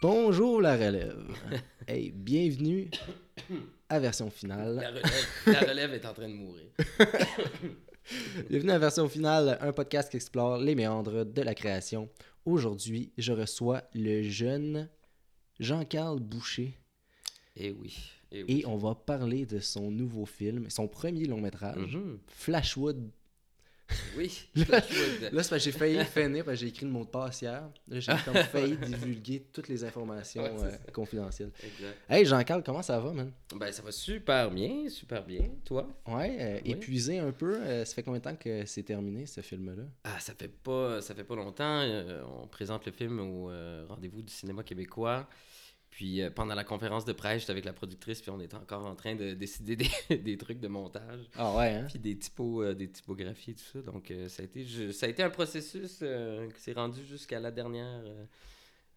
Bonjour la relève. hey, bienvenue à version finale. La relève, la relève est en train de mourir. Bienvenue à version finale, un podcast qui explore les méandres de la création. Aujourd'hui, je reçois le jeune Jean-Carl Boucher Eh oui. Eh oui. et on va parler de son nouveau film, son premier long métrage, Mhm. Flashwood. Oui. Là-. Là, c'est j'ai failli finir parce que j'ai écrit le mot de passe hier. J'ai comme failli divulguer toutes les informations Ouais, euh, confidentielles. Exact. Hey Jean-Carl, comment ça va, man? Ben, ça va super bien, super bien. Toi? Ouais, euh, Oui. épuisé un peu. euh, ça fait combien de temps que c'est terminé, ce film-là? Ah, ça fait pas, ça fait pas longtemps. on présente le film au rendez-vous du cinéma québécois. Puis euh, pendant la conférence de presse, j'étais avec la productrice, puis on était encore en train de décider des, des trucs de montage. Ah ouais, hein? Puis des typos, euh, des typographies, tout ça. Donc, euh, ça, a été, je- ça a été un processus qui s'est rendu jusqu'à la dernière,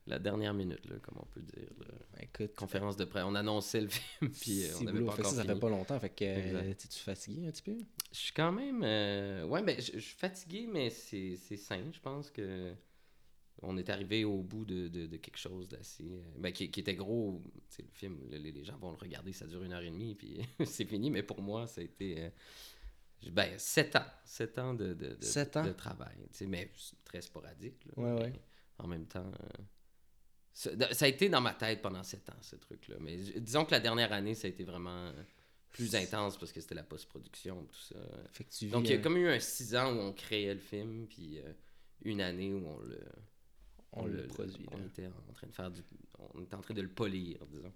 la dernière minute, là, comme on peut dire. là. Écoute, Conférence de presse. On annonçait le film, puis on n'avait pas fait encore ça, ça fini. fait pas longtemps. Fait que euh, t'es-tu fatigué un petit peu? Je suis quand même... euh, Ouais, ben, je suis fatigué, mais c'est c'est sain. Je pense que on est arrivé au bout de, de, de quelque chose d'assez... euh, Ben, qui, qui était gros. Le film, le- les, gens vont le regarder, ça dure une heure et demie, puis c'est fini. Mais pour moi, ça a été... euh, Ben, sept ans. Sept ans de, de, de, Sept ans? de travail. mais très sporadique. là, Ouais, ouais. En même temps... euh, ça, ça a été dans ma tête pendant sept ans, ce truc-là. Mais disons que la dernière année, ça a été vraiment plus intense parce que c'était la post-production, tout ça. Fait que tu vis, Donc, il y a euh, comme eu un six ans où on créait le film, puis euh, une année où on le, on le produit. On là. était en train de faire du. On était en train de le polir, disons.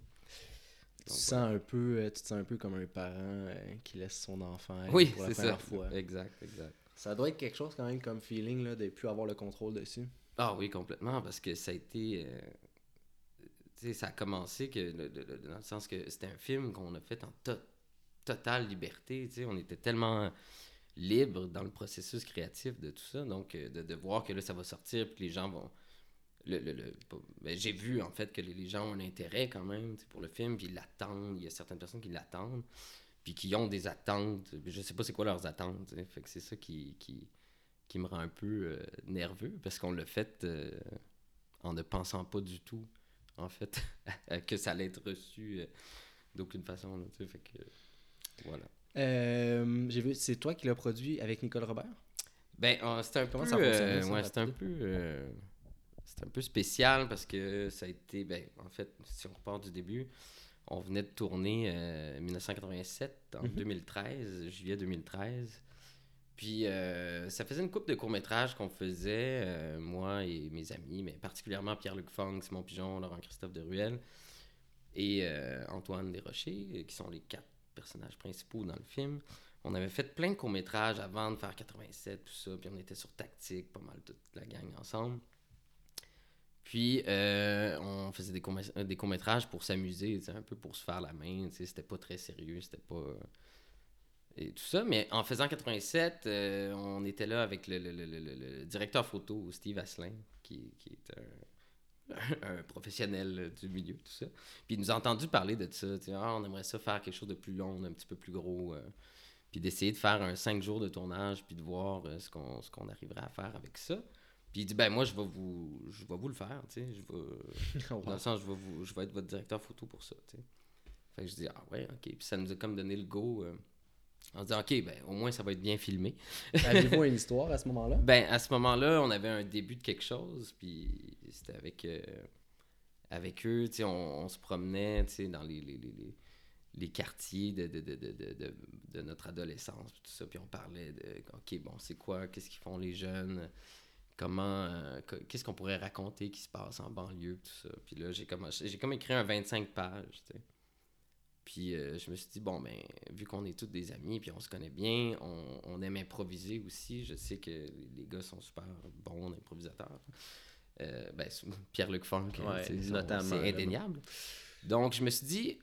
Tu, Donc, sens un peu, euh, tu te sens un peu comme un parent euh, qui laisse son enfant Oui, pour la c'est première ça. fois. Exact, exact. Ça doit être quelque chose quand même comme feeling là, de plus avoir le contrôle dessus. Ah oui, complètement, parce que ça a été. euh, tu sais, ça a commencé que, le- le- le- dans le sens que c'était un film qu'on a fait en to- totale liberté. tu sais, On était tellement libre dans le processus créatif de tout ça. Donc, euh, de, de voir que là, ça va sortir, puis que les gens vont. Le, le- le- ben, J'ai vu en fait que les, gens ont un intérêt quand même pour le film, puis ils l'attendent. Il y a certaines personnes qui l'attendent, puis qui ont des attentes. Je sais pas c'est quoi leurs attentes. Fait que c'est ça qui, qui, qui me rend un peu euh, nerveux parce qu'on l'a fait euh, en ne pensant pas du tout, en fait, que ça allait être reçu euh, d'aucune façon. là, fait que, voilà. J'ai vu, c'est toi qui l'as produit avec Nicole Robert? Ben, c'était un peu, ouais, c'était un peu, c'était un peu spécial parce que ça a été, ben, en fait, si on repart du début, on venait de tourner euh, 1987 en Mhm. 2013, juillet 2013. Puis euh, ça faisait une coupe de courts-métrages qu'on faisait, euh, moi et mes amis, mais particulièrement Pierre-Luc Fong, Simon Pigeon, Laurent-Christophe de Ruel et euh, Antoine Desrochers, euh, qui sont les quatre personnages principaux dans le film. On avait fait plein de courts-métrages avant de faire 87, tout ça, puis on était sur Tactique, pas mal toute la gang ensemble. Puis, euh, on faisait des, courts- des courts-métrages pour s'amuser, un peu pour se faire la main, c'était pas très sérieux, c'était pas... euh, Et tout ça, mais en faisant 87, euh, on était là avec le, le- le- le- directeur photo, Steve Asselin, qui, qui est un, un professionnel du milieu, tout ça. Puis il nous a entendu parler de ça, Ah, on aimerait ça faire quelque chose de plus long, un petit peu plus gros, euh, puis d'essayer de faire un 5 jours de tournage, puis de voir euh, ce qu'on arriverait à faire avec ça. Puis il dit, ben moi, je vais vous, je vais vous le faire, tu sais, je vais... Dans le sens, je vais, vous, je vais être votre directeur photo pour ça, tu sais. Fait que je dis, ah ouais, ok. Puis ça nous a comme donné le go euh, en disant, ok, ben au moins ça va être bien filmé. Avez-vous une histoire à ce moment-là? Ben à ce moment-là, on avait un début de quelque chose, puis c'était avec, euh, avec eux, tu sais, on, on se promenait, tu sais, dans les, les, les, les- les quartiers de, de, de, de, de, de- de notre adolescence, puis tout ça, puis on parlait de, ok, bon, c'est quoi, qu'est-ce qu'ils font les jeunes, comment, euh, que- qu'est-ce qu'on pourrait raconter qui se passe en banlieue, tout ça. Puis là, j'ai comme, j'ai comme écrit un 25 pages, tu sais. Puis euh, je me suis dit, bon, ben, vu qu'on est tous des amis, puis on se connaît bien, on, on aime improviser aussi. Je sais que les gars sont super bons improvisateurs. Euh, ben, Pierre-Luc Funk, hein, Ouais, c'est indéniable. Donc, je me suis dit,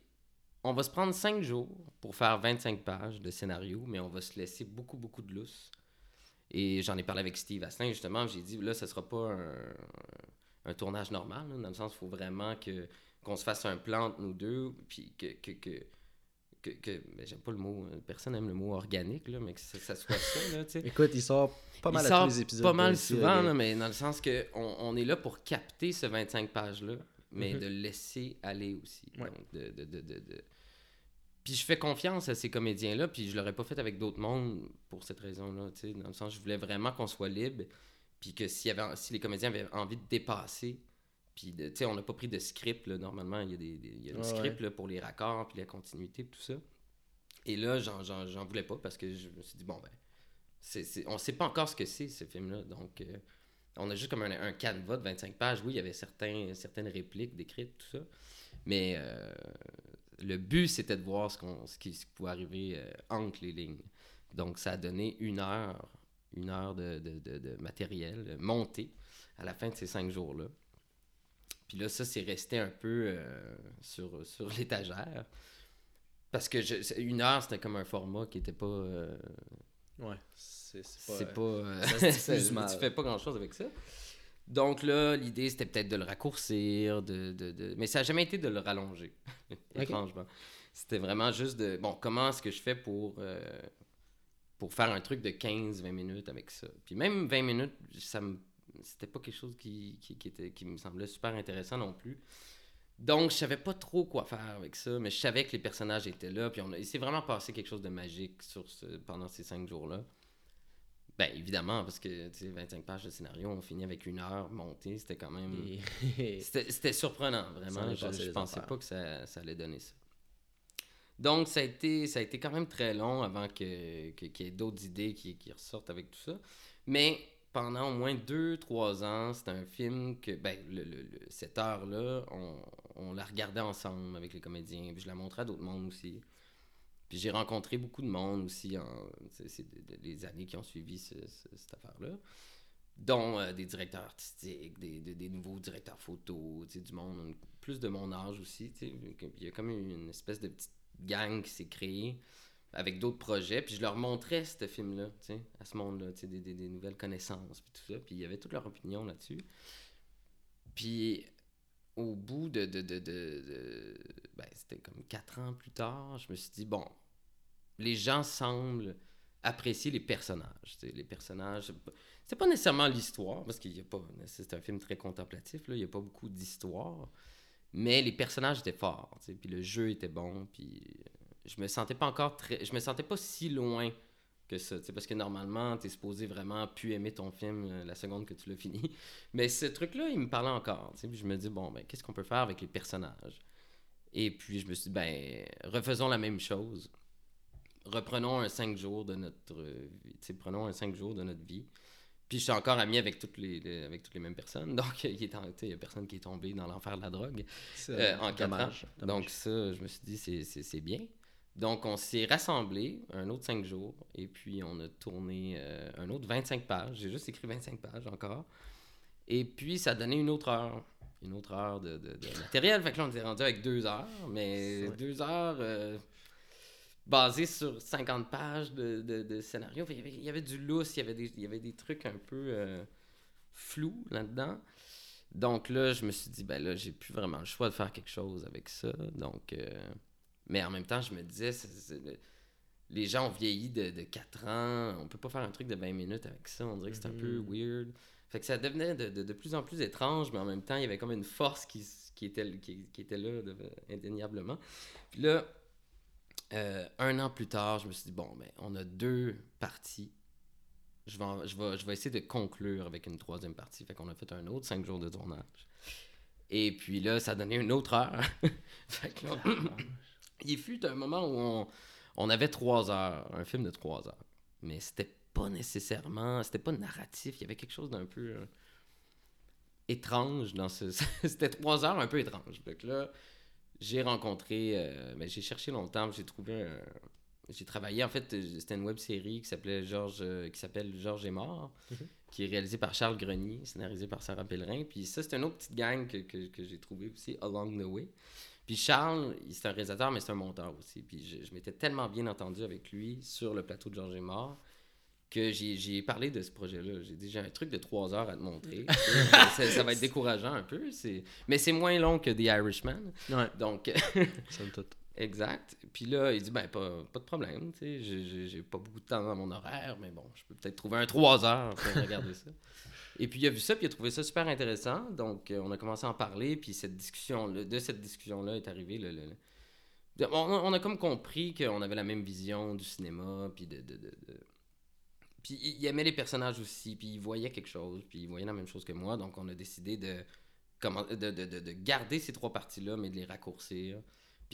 on va se prendre cinq jours pour faire 25 pages de scénario, mais on va se laisser beaucoup, beaucoup de lousse. Et j'en ai parlé avec Steve Asselin, justement. J'ai dit, là, ce sera pas un, un tournage normal, là, dans le sens il faut vraiment que qu'on se fasse un plan entre nous deux, puis que... que, que que, que- ben, j'aime pas le mot, personne aime le mot organique, là, mais que ça, ça soit ça, là. Écoute, il sort pas mal Il à sort tous les épisodes. pas mal souvent, là, mais dans le sens que on, on est là pour capter ce 25 pages-là, mais Mhm. de laisser aller aussi. Ouais. Donc, de, de, de, de- de- Puis je fais confiance à ces comédiens-là, puis je l'aurais pas fait avec d'autres mondes pour cette raison-là, tu sais, dans le sens je voulais vraiment qu'on soit libre, puis que y avait, si les comédiens avaient envie de dépasser, puis de- tu sais, on n'a pas pris de script, là, normalement, il y a des, des- il y a Ouais, script là, pour les raccords, puis la continuité, tout ça. Et là, j'en- voulais pas parce que je me suis dit, bon, ben, c'est c'est- on sait pas encore ce que c'est, ce film-là. Donc, euh, on a juste comme un, un canevas de 25 pages. Oui, il y avait certains, certaines répliques décrites, tout ça. Mais euh, le but, c'était de voir ce, qu'on ce, qui, ce qui pouvait arriver euh, entre les lignes. Donc, ça a donné une heure, une heure de, de- de- de matériel euh, monté à la fin de ces cinq jours-là. Puis là, ça, c'est resté un peu euh, sur, sur l'étagère. Parce que je- une heure, c'était comme un format qui était pas. euh, Ouais. C'est c'est pas. c'est pas. ça se. Tu fais pas grand chose avec ça. Donc là, l'idée, c'était peut-être de le raccourcir, de, de, de- mais ça n'a jamais été de le rallonger, étrangement. C'était vraiment juste de. Bon, comment est-ce que je fais pour. euh, pour faire un truc de 15-20 minutes avec ça? Puis même 20 minutes, ça me c'était pas quelque chose qui, qui, qui était, qui me semblait super intéressant non plus. Donc, je savais pas trop quoi faire avec ça, mais je savais que les personnages étaient là. Puis on a- il s'est vraiment passé quelque chose de magique sur ce, pendant ces cinq jours-là. Ben, évidemment, parce que, tu sais, 25 pages de scénario, on finit avec une heure montée. C'était quand même... C'était surprenant, vraiment. Je, je pensais affaires. pas que ça, ça allait donner ça. Donc, ça a été, ça a été quand même très long avant que- que- qu'il y ait d'autres idées qui, qui ressortent avec tout ça. Mais pendant au moins 2-3 ans, c'était un film que, ben, le, le- le- cette heure-là, on, on la regardait ensemble avec les comédiens. Puis je la montrais à d'autres mondes aussi. Puis j'ai rencontré beaucoup de monde aussi en c'est- les années qui ont suivi ce- ce- cette affaire-là dont euh, des directeurs artistiques, des, nouveaux directeurs photo, du monde, plus de mon âge aussi. Il y a comme une espèce de petite gang qui s'est créée avec d'autres projets. Puis je leur montrais ce film-là, à ce monde-là, des, des- des nouvelles connaissances, puis tout ça. Puis il y avait toute leur opinion là-dessus. Puis au bout de... de, de, de- ben, c'était comme quatre ans plus tard, je me suis dit, bon, les gens semblent apprécier les personnages. Les personnages... C'est pas nécessairement l'histoire, parce qu'il y a pas. C'est un film très contemplatif, il n'y a pas beaucoup d'histoire. Mais les personnages étaient forts, puis le jeu était bon, puis je me sentais pas encore très. Je me sentais pas si loin que ça, parce que normalement, tu es supposé vraiment plus aimer ton film euh, la seconde que tu l'as fini. Mais ce truc-là, il me parlait encore, puis je me dis, bon, ben, qu'est-ce qu'on peut faire avec les personnages? Et puis je me suis dit, ben, refaisons la même chose. Reprenons un 5 jours de notre euh, vie, prenons un 5 jours de notre vie. Puis je suis encore ami avec toutes les, les- avec toutes les mêmes personnes. Donc, il n'y a personne qui est tombé dans l'enfer de la drogue euh, en quatre dommage, ans. dommage. Donc, ça, je me suis dit, c'est bien. Donc, on s'est rassemblés un autre 5 jours. Et puis, on a tourné euh, un autre 25 pages. J'ai juste écrit 25 pages encore. Et puis, ça a donné une autre heure. Une autre heure de, de- de matériel. Fait que là, on était rendu avec deux heures. Mais deux heures euh, basées sur 50 pages de, de- scénario. Qu'il y avait- Il y avait du lousse, il y avait des, il y avait des trucs un peu euh, flous là-dedans. Donc là, je me suis dit, ben là, j'ai plus vraiment le choix de faire quelque chose avec ça. Donc, euh, mais en même temps, je me disais, les gens ont vieilli de, de 4 ans. On peut pas faire un truc de 20 minutes avec ça. On dirait que c'est un peu Mhm. weird. Fait que ça devenait de, de- de plus en plus étrange, mais en même temps, il y avait comme une force qui, qui, était, qui, qui était là, indéniablement. Puis là, euh, un an plus tard, je me suis dit, bon, ben, on a deux parties. Je vais, en- je, vais, je vais essayer de conclure avec une troisième partie. Fait qu'on a fait un autre cinq jours de tournage. Et puis là, ça a donné une autre heure. fait que là, il fut un moment où on, on avait trois heures, un film de trois heures. Mais c'était pas nécessairement, c'était pas narratif. Il y avait quelque chose d'un peu euh, étrange dans ce. c'était trois heures un peu étrange. Que là, j'ai rencontré, euh, ben, j'ai cherché longtemps, j'ai trouvé un- J'ai travaillé, en fait, c'était une web série qui s'appelait Georges, euh, qui s'appelle Georges est mort, Mhm. qui est réalisée par Charles Grenier, scénarisé par Sarah Pellerin. Puis ça, c'est une autre petite gang que, que, que j'ai trouvé aussi, Along the Way. Puis Charles, c'est un réalisateur, mais c'est un monteur aussi. Puis je, je m'étais tellement bien entendu avec lui sur le plateau de Georges mort que j'ai parlé de ce projet-là. J'ai dit, j'ai un truc de trois heures à te montrer. Ça, ça va être décourageant un peu, mais c'est moins long que The Irishman. Ouais, Donc, somme toute. Exact. Puis là, il dit, ben, pas, pas de problème. tu sais, J'ai pas beaucoup de temps dans mon horaire, mais bon, je peux peut-être trouver un trois heures pour regarder ça. Et puis il a vu ça, puis il a trouvé ça super intéressant. Donc euh, on a commencé à en parler, puis cette discussion de cette discussion-là est arrivée. Le, le- le- On, on a comme compris qu'on avait la même vision du cinéma, puis de, de, de- de- Puis il aimait les personnages aussi, puis il voyait quelque chose, puis il voyait la même chose que moi. Donc on a décidé de, de, de, de garder ces trois parties-là, mais de les raccourcir,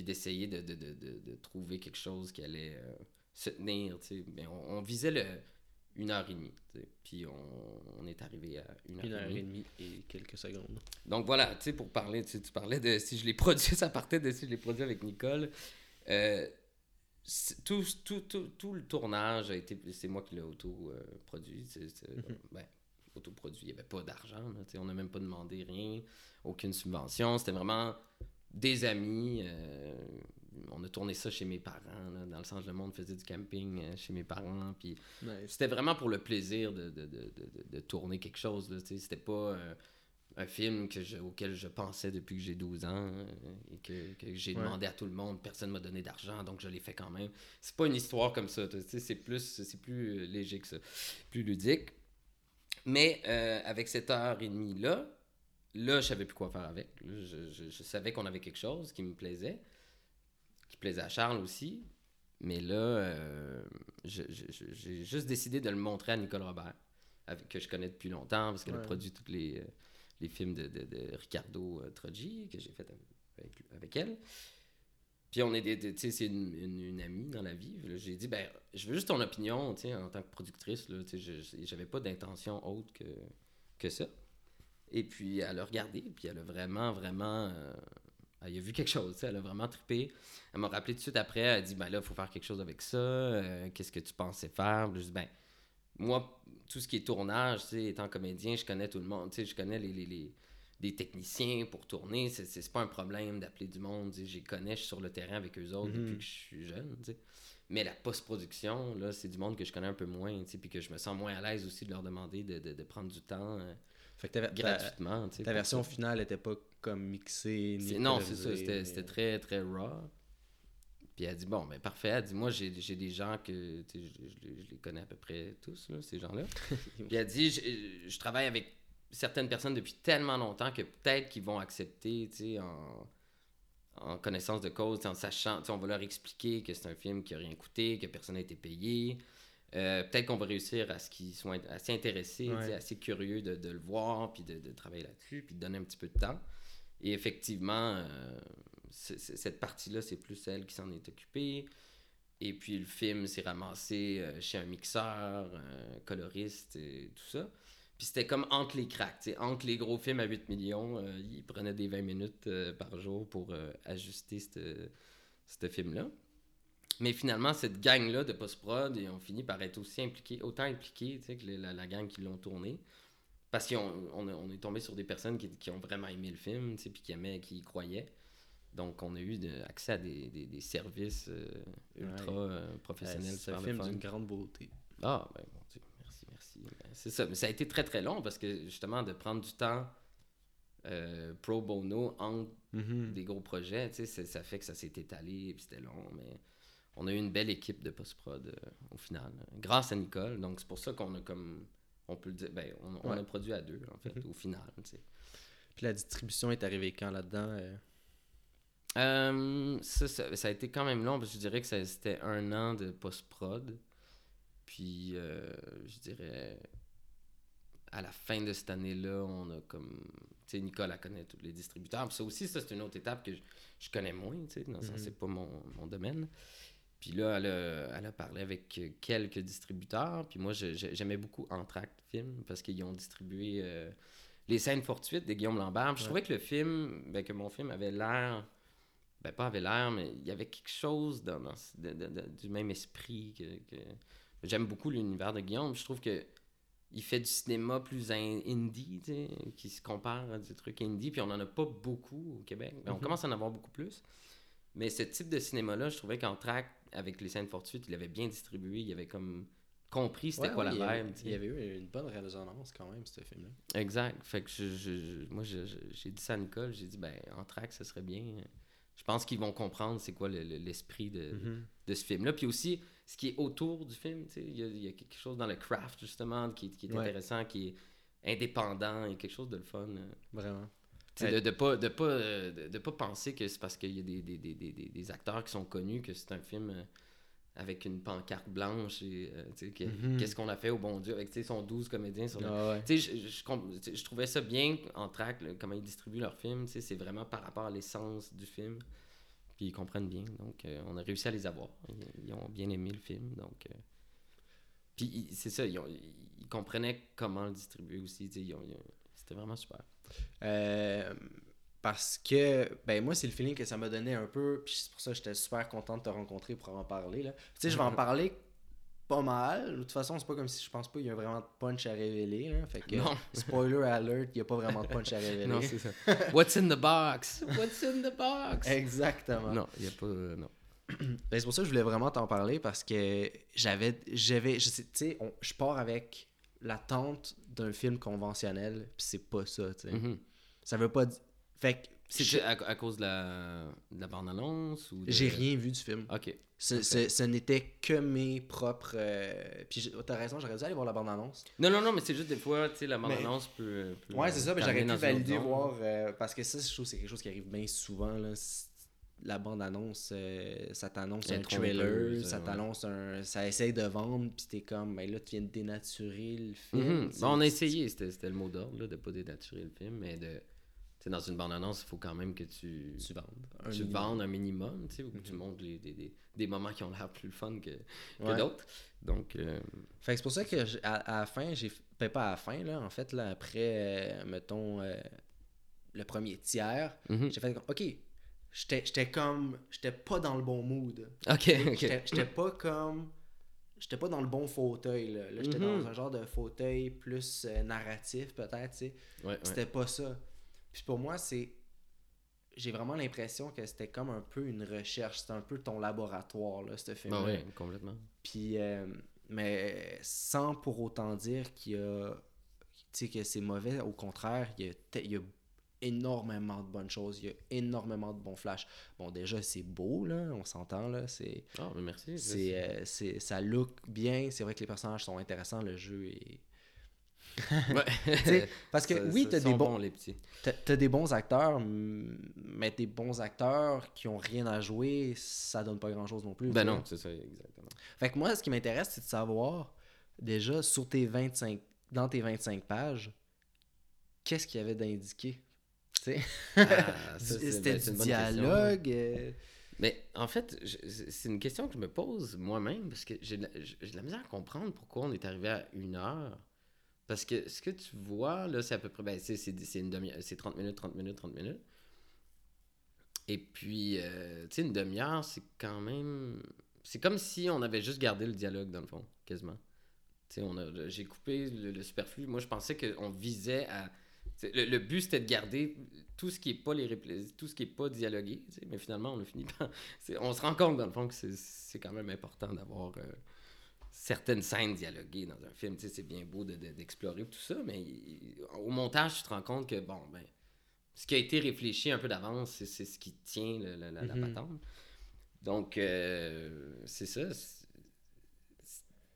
puis d'essayer de, de, de, de, de trouver quelque chose qui allait euh, se tenir. tu sais. Mais on, on visait le une heure et demie, puis on, on est arrivé à une heure, Une heure et et demie. et quelques secondes. Donc voilà, tu sais, pour parler, tu parlais de si je l'ai produit, ça partait de si je l'ai produit avec Nicole. Euh, tout, tout, tout, tout le tournage a été. C'est moi qui l'ai auto-produit. Mhm. ben, auto-produit. Il n'y avait pas d'argent. là, tu sais, On n'a même pas demandé rien, aucune subvention. C'était vraiment des amis. euh, on a tourné ça chez mes parents. là, dans le sens, le monde faisait du camping euh, chez mes parents. Puis Nice. c'était vraiment pour le plaisir de, de, de, de, de tourner quelque chose. C'était pas euh, un film que je- auquel je pensais depuis que j'ai 12 ans et que, que j'ai Ouais. demandé à tout le monde. Personne m'a donné d'argent, donc je l'ai fait quand même. C'est pas une histoire comme ça. C'est plus, c'est plus léger que ça, plus ludique. Mais avec cette heure et demie-là, là, je savais plus quoi faire avec. Là, je, je- je savais qu'on avait quelque chose qui me plaisait, qui plaisait à Charles aussi. Mais là, euh, j'ai juste décidé de le montrer à Nicole Robert, avec, que je connais depuis longtemps, parce qu'elle a produit tous les, euh, les films de, de- de Ricardo euh, Troggi, que j'ai fait avec, avec elle. Puis on est des, des- c'est une, une- une amie dans la vie. Là, J'ai dit, ben, je veux juste ton opinion, en tant que productrice. Là, je- j'avais pas d'intention autre que, que ça. Et puis elle a regardé, puis elle a vraiment, vraiment. euh, elle a vu quelque chose, tu sais, elle a vraiment trippé. Elle m'a rappelé tout de suite après, elle a dit, ben là, il faut faire quelque chose avec ça. euh, Qu'est-ce que tu pensais faire? Puis Je dis, ben, moi, tout ce qui est tournage, tu sais, étant comédien, je connais tout le monde, tu sais, je connais les, les, les, les techniciens pour tourner, c'est- pas un problème d'appeler du monde, les connais, je suis sur le terrain avec eux autres Mhm. depuis que je suis jeune. Mais la post-production, là, c'est du monde que je connais un peu moins, tu sais, puis que je me sens moins à l'aise aussi de leur demander de, de, de prendre du temps euh, Fait que ta, ta, gratuitement, ta version ça. finale était pas comme mixée ni Non, c'est ça, c'était très, très raw. Puis elle dit, bon, ben parfait. Elle dit, moi, j'ai des gens que, je, je les- je les connais à peu près tous, là, ces gens-là. Puis elle dit, je, je travaille avec certaines personnes depuis tellement longtemps que peut-être qu'ils vont accepter, tu sais, en, en connaissance de cause, en sachant, tu sais, on va leur expliquer que c'est un film qui a rien coûté, que personne n'a été payé. Euh, peut-être qu'on va réussir à ce qu'ils soient assez intéressés, Ouais. assez curieux de, de le voir, puis de, de travailler là-dessus, puis de donner un petit peu de temps. Et effectivement, euh, cette partie-là, c'est plus elle qui s'en est occupée. Et puis le film s'est ramassé euh, chez un mixeur, un coloriste et tout ça. Puis c'était comme entre les cracks, entre les gros films à 8 millions, il prenait des 20 minutes par jour pour ajuster ce film-là. Mais finalement, cette gang-là de post-prod, ils ont fini par être aussi impliqués, autant impliqués que la, la gang qui l'ont tourné. Parce qu'on on, est tombé sur des personnes qui, qui ont vraiment aimé le film, puis qui aimaient, qui y croyaient. Donc, on a eu de- accès à des, des- des services euh, ultra Ouais. euh, professionnels. Euh, C'est un film d'une grande beauté. Ah, ben mon Dieu, merci, merci. Ben, c'est ça, mais ça a été très très long parce que justement, de prendre du temps euh, pro bono entre Mhm. des gros projets, ça fait que ça s'est étalé et puis c'était long, mais on a eu une belle équipe de post-prod euh, au final, grâce à Nicole. Donc c'est pour ça qu'on a comme, on peut le dire, ben, on, on Ouais. a produit à deux en fait, Mhm. au final. Puis la distribution est arrivée quand là-dedans euh? Euh, ça, ça, ça a été quand même long, parce que je dirais que ça- c'était un an de post-prod. Puis, je dirais, à la fin de cette année-là, on a comme. Tu sais, connaît tous les distributeurs. Puis ça aussi, ça, c'est une autre étape que je, je connais moins, tu sais, dans le sens, Mhm. c'est pas mon, mon domaine. Puis là, elle a, elle a parlé avec quelques distributeurs. Puis moi, j'aimais beaucoup Entracte Film parce qu'ils ont distribué euh, les scènes fortuites de Guillaume Lambert. Puis je Ouais. trouvais que le film, ben, que mon film avait l'air ben pas avait l'air, mais il y avait quelque chose dans, dans- de- de- de- du même esprit que, que- j'aime beaucoup l'univers de Guillaume. Je trouve que il fait du cinéma plus in- indie, tu sais, qui se compare à des trucs indie, puis on en a pas beaucoup au Québec. Ben, On Mhm. commence à en avoir beaucoup plus. Mais ce type de cinéma-là, je trouvais qu'en track, avec les scènes fortuites, il avait bien distribué, il avait comme compris c'était Ouais, quoi il y la vibe. Il y avait eu une bonne résonance quand même, ce film-là. Exact. Fait que je, je- je- moi, j'ai dit ça à Nicole, j'ai dit, ben, en track, ce serait bien. Je pense qu'ils vont comprendre c'est quoi le- le- l'esprit de, Mhm. de ce film-là. Puis aussi, ce qui est autour du film, tu sais, il y, a- il y a quelque chose dans le craft, justement, qui, qui est Ouais. intéressant, qui est indépendant et quelque chose de le fun. euh. Vraiment. Sais, Ouais. de, de pas de pas euh, de, de pas penser que c'est parce qu'il y a des, des, des, des, acteurs qui sont connus que c'est un film euh, avec une pancarte blanche et euh, Mhm. qu'est-ce qu'on a fait au bon Dieu avec son 12 comédiens sur le- Ah ouais. je, je, trouvais ça bien en track, là, comment ils distribuent leurs films. C'est vraiment par rapport à l'essence du film. Puis ils comprennent bien. Donc, euh, on a réussi à les avoir. Ils, ils ont bien aimé le film. Donc, euh, Puis ils- c'est ça, ils, ont- ils comprenaient comment le distribuer aussi. ils ont- ils ont- C'était vraiment super. Euh, parce que, ben moi, c'est le feeling que ça m'a donné un peu. Puis c'est pour ça que j'étais super content de te rencontrer pour en parler. Là. Tu sais, je vais en parler pas mal. De toute façon, c'est pas comme si je pense pas qu'il y a vraiment de punch à révéler. Là. Fait que, Non. spoiler alert, il y a pas vraiment de punch à révéler. Non, c'est ça. What's in the box? What's in the box? Exactement. Non, il n'y a pas. euh, non. Ben, c'est pour ça que je voulais vraiment t'en parler parce que j'avais. j'avais je sais, tu sais, on- je pars avec l'attente d'un film conventionnel, puis c'est pas ça, tu sais. Mhm. Ça veut pas dire. Fait que. C'était à, à cause de la, de la bande-annonce ou de- J'ai rien vu du film. Ok. Ce, ce- ce n'était que mes propres. euh, Puis j'ai- t'as raison, j'aurais dû aller voir la bande-annonce. Non, non, non, mais c'est juste des fois, tu sais, la bande-annonce peut, peut. Ouais, c'est ça, mais j'aurais pu autre valider, voir. euh, parce que ça, je trouve que c'est quelque chose qui arrive bien souvent. Là. C'est- La bande-annonce, euh, ça t'annonce un trailer, trompeuse, ça ouais. t'annonce un. Ça essaye de vendre, puis t'es comme, ben là, tu viens de dénaturer le film. Mhm. Bon, on a essayé, c'était le mot d'ordre, de pas dénaturer le film, mais de. Dans une bande-annonce, il faut quand même que tu. Tu vendes. un tu minimum. vendes un minimum, tu sais, ou que tu montres les, des, des, des moments qui ont l'air plus fun que, que Ouais. d'autres. Donc, euh, Fait que c'est pour ça que à, à la fin, j'ai. Ben, pas à la fin, là. En fait, là, après, euh, mettons, euh, le premier tiers, mhm. j'ai fait comme, ok, j'étais j'étais comme. J'étais pas dans le bon mood. ok, ok. j'étais pas comme. J'étais pas dans le bon fauteuil, là. Là, j'étais Mhm. dans un genre de fauteuil plus euh, narratif, peut-être, tu sais. Ouais, ouais. C'était pas ça. Puis pour moi, c'est. J'ai vraiment l'impression que c'était comme un peu une recherche. C'était un peu ton laboratoire, là, ce film. Ah ouais, complètement. Puis, euh, mais sans pour autant dire qu'il y a. Tu sais, que c'est mauvais. Au contraire, il y a, il y a énormément de bonnes choses. Il y a énormément de bons flashs. Bon, déjà, c'est beau, là. On s'entend, là. C'est. Ah, mais merci. C'est, euh, c'est, ça look bien. C'est vrai que les personnages sont intéressants. Le jeu est. Ouais. Parce que Ça- oui, t'as des bons, bons, les petits. t'as, t'as des bons acteurs, mais des bons acteurs qui ont rien à jouer, ça donne pas grand chose non plus. Ben non, c'est ça, exactement. Fait que moi, ce qui m'intéresse, c'est de savoir, déjà, sur tes 25, dans tes 25 pages, qu'est-ce qu'il y avait d'indiqué? Tu sais? Ah, C'était ben, du question. dialogue. euh, Mais en fait, c'est une question que je me pose moi-même parce que j'ai de, de la misère à comprendre pourquoi on est arrivé à une heure. Parce que ce que tu vois, là, c'est à peu près. Ben, c'est une demi c'est 30 minutes, 30 minutes, 30 minutes. Et puis, euh, tu sais, une demi-heure, c'est quand même. C'est comme si on avait juste gardé le dialogue, dans le fond, quasiment. Tu sais, on a- j'ai coupé le, le superflu. Moi, je pensais qu'on visait à. Le, le but, c'était de garder tout ce qui est pas les tout ce qui est pas dialogué, tu sais, mais finalement, on a fini par. On se rend compte, dans le fond, que c'est- quand même important d'avoir euh, certaines scènes dialoguées dans un film. Tu sais, c'est bien beau de- de- d'explorer tout ça, mais il- au montage, tu te rends compte que, bon, ben, ce qui a été réfléchi un peu d'avance, c'est ce qui tient le- la, la Mhm. patente. Donc, euh, c'est ça.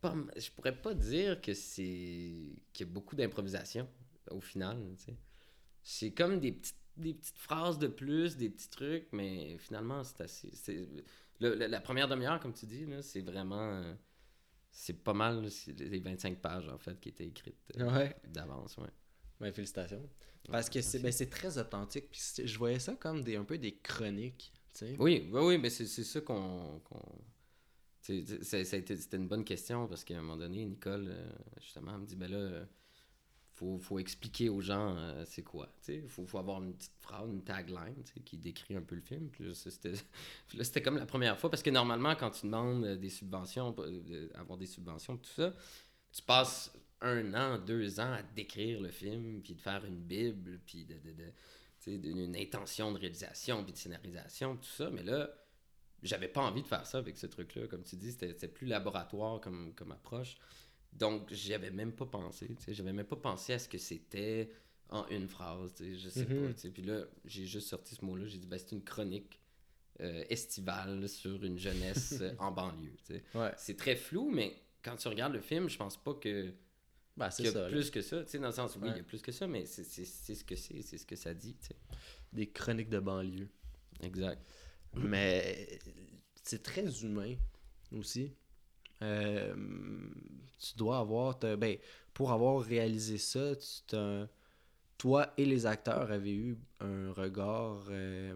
pas je pourrais pas dire que c'est qu'il y a beaucoup d'improvisation au final. C'est comme des petites, des petites phrases de plus, des petits trucs, mais finalement, c'est assez. c'est- le- le- la première demi-heure, comme tu dis, là, c'est vraiment. euh, C'est pas mal les 25 pages, en fait, qui étaient écrites euh, Ouais. d'avance. Ouais. Ben, félicitations. Parce que c'est, ben, c'est très authentique. Puis je voyais ça comme des, un peu des chroniques. Tu sais. Oui, oui, oui, mais c'est c'est ça qu'on. été- C'était une bonne question parce qu'à un moment donné, Nicole, euh, justement, elle me dit ben là, faut, faut expliquer aux gens euh, c'est quoi. Il faut, faut avoir une petite phrase, une tagline qui décrit un peu le film. Puis là, c'était comme la première fois parce que normalement, quand tu demandes euh, des subventions, euh, avoir des subventions, tout ça, tu passes un an, deux ans à décrire le film, puis de faire une bible, puis de, de, de- une intention de réalisation, puis de scénarisation, tout ça. Mais là, j'avais pas envie de faire ça avec ce truc-là. Comme tu dis, c'était c'était plus laboratoire comme, comme approche. Donc, j'y avais même pas pensé. J'avais même pas pensé à ce que c'était en une phrase. sais, Je sais Mhm. pas. tu sais. Puis là, j'ai juste sorti ce mot-là. J'ai dit, ben, c'est une chronique euh, estivale sur une jeunesse euh, en banlieue. Ouais. C'est très flou, mais quand tu regardes le film, je pense pas que Ben, c'est là. plus que ça, tu sais, dans le sens, oui, il y a plus que ça, mais c'est ce que c'est, c'est ce que ça dit, tu sais. Des chroniques de banlieue. Exact. Mais c'est très humain aussi. Euh, tu dois avoir. Ben, pour avoir réalisé ça, tu toi et les acteurs avez eu un regard euh,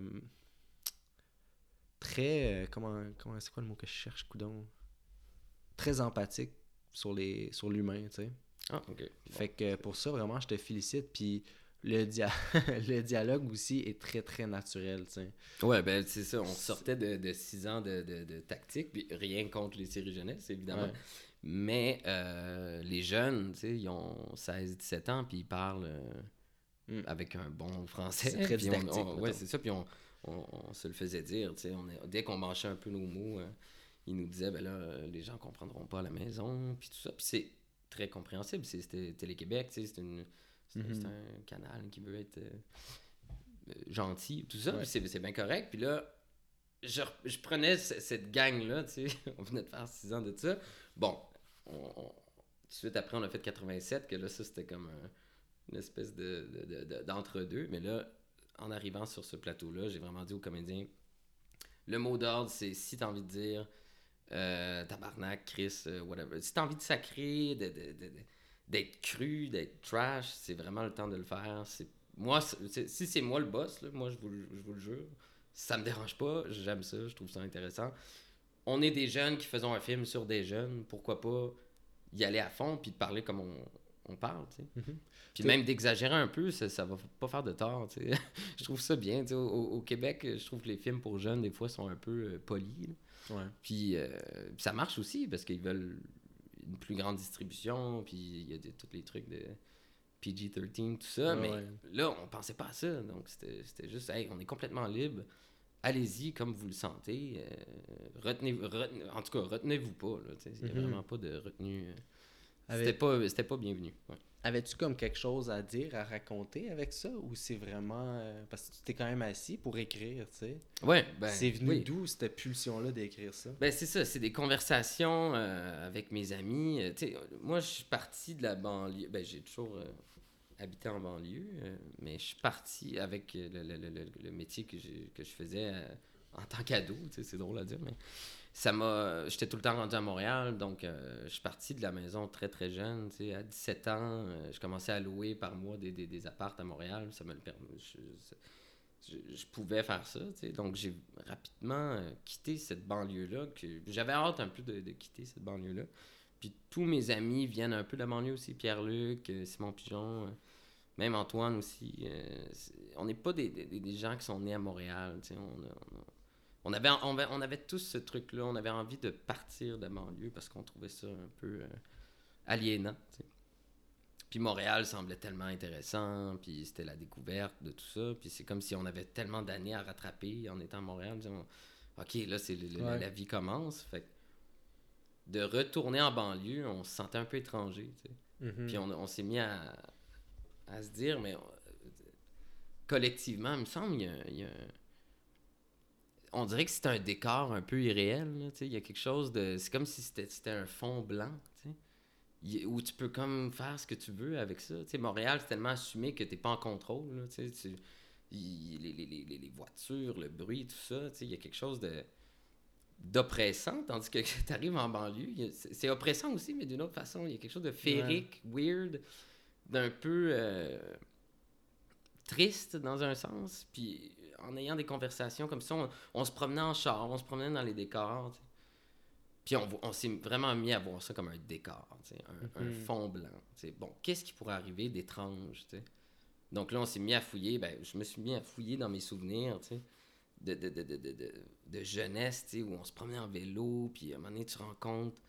très. euh, comment, comment c'est quoi le mot que je cherche, coudon? Très empathique sur les sur l'humain, tu sais. Ah, ok. Fait que pour ça, vraiment, je te félicite. Puis le, dia- le dialogue aussi est très, très naturel, tu sais. Ouais, ben c'est ça, on sortait de, de six ans de, de, de tactique, puis rien contre les séries jeunesse, évidemment. Ouais. Mais euh, les jeunes, tu sais, ils ont 16-17 ans, puis ils parlent euh, Mm. avec un bon français. Très on- didactique, on- ouais, c'est ça, puis on, on, se le faisait dire, tu sais. Dès qu'on marchait un peu nos mots, euh, ils nous disaient, ben là, euh, les gens comprendront pas à la maison, puis tout ça. Puis c'est très compréhensible, c'était Télé-Québec, tu sais, c'est une... C'est Mhm. c'est un canal qui veut être euh, euh, gentil, tout ça, Ouais. puis c'est bien correct. Puis là, je, je prenais ce- cette gang-là, tu sais, on venait de faire six ans de ça. Bon, on, on- tout de suite après, on a fait 87, que là, ça, c'était comme un- une espèce de, de- de- de- d'entre-deux. Mais là, en arrivant sur ce plateau-là, j'ai vraiment dit aux comédiens, le mot d'ordre, c'est si t'as envie de dire euh, tabarnak, Chris, euh, whatever. Si t'as envie de sacrer, de, de- de- de- d'être cru, d'être trash, c'est vraiment le temps de le faire. C'est, moi, si c'est moi le boss, là, moi, je vous, le- je vous le jure, ça me dérange pas, j'aime ça, je trouve ça intéressant. On est des jeunes qui faisons un film sur des jeunes, pourquoi pas y aller à fond puis de parler comme on, on parle, tu sais. Mhm. Puis même d'exagérer un peu, ça, ça va pas faire de tort, tu sais. je trouve ça bien, tu sais. Au, au Québec, je trouve que les films pour jeunes, des fois, sont un peu euh, polis. Ouais. Puis, euh, puis ça marche aussi parce qu'ils veulent une plus grande distribution, puis il y a des- tous les trucs de PG-13, tout ça. Ouais, mais ouais. là, on pensait pas à ça. Donc, c'était juste, hey, on est complètement libre. Allez-y comme vous le sentez. euh, retenez, retenez- en tout cas, retenez-vous pas. Il n'y a Mhm. vraiment pas de retenue. euh, Avec- C'était pas, c'était pas bienvenu. ouais. Avais-tu comme quelque chose à dire, à raconter avec ça? Ou c'est vraiment. euh, Parce que tu t'es quand même assis pour écrire, tu sais? Ouais, ben, c'est venu oui. d'où cette pulsion-là d'écrire ça? Ben, c'est ça, c'est des conversations euh, avec mes amis. Euh, tu sais, moi, je suis parti de la banlieue. Ben, j'ai toujours habité en banlieue, mais je suis parti avec le, le- le- le- métier que, j'ai- que je faisais en tant qu'ado. tu sais, C'est drôle à dire, mais ça m'a. J'étais tout le temps rendu à Montréal, donc euh, je suis parti de la maison très très jeune. tu sais, À 17 ans, euh, je commençais à louer par mois des, des, des appartes à Montréal. Ça me le permet. Je, je, pouvais faire ça, tu sais. Donc, j'ai rapidement euh, quitté cette banlieue-là. que J'avais hâte un peu de, de quitter cette banlieue-là. Puis tous mes amis viennent un peu de la banlieue aussi. Pierre-Luc, euh, Simon Pigeon, même Antoine aussi. on n'est pas des, des, gens qui sont nés à Montréal, tu sais. On, on avait, on, avait, on avait tous ce truc-là. On avait envie de partir de la banlieue parce qu'on trouvait ça un peu euh, aliénant. Puis Montréal semblait tellement intéressant, puis c'était la découverte de tout ça. Puis c'est comme si on avait tellement d'années à rattraper en étant à Montréal. disons, ok, là, c'est Ouais. la vie commence. Fait que de retourner en banlieue, on se sentait un peu étranger. Mhm. Puis on, on s'est mis à, à se dire, mais euh, collectivement, il me semble, il y a, il y a- on dirait que c'est un décor un peu irréel. Il y a quelque chose de. C'est comme si c'était un fond blanc. Il- Où tu peux comme faire ce que tu veux avec ça. Montréal, c'est tellement assumé que tu n'es pas en contrôle. là, tu les, les- les- les voitures, le bruit, tout ça. Il y a quelque chose de d'oppressant, tandis que tu arrives en banlieue, y c'est oppressant aussi, mais d'une autre façon. Il y a quelque chose de féerique, weird, d'un peu euh, triste dans un sens. Puis en ayant des conversations comme ça, on, on se promenait en char, on se promenait dans les décors. Puis on, s'est vraiment mis à voir ça comme un décor, un, un Mhm. fond blanc. Bon, qu'est-ce qui pourrait arriver d'étrange? Donc là, on s'est mis à fouiller. Ben, je me suis mis à fouiller dans mes souvenirs, de, de, de, de, de, de- de jeunesse, où on se promenait en vélo, puis à un moment donné, tu rencontres.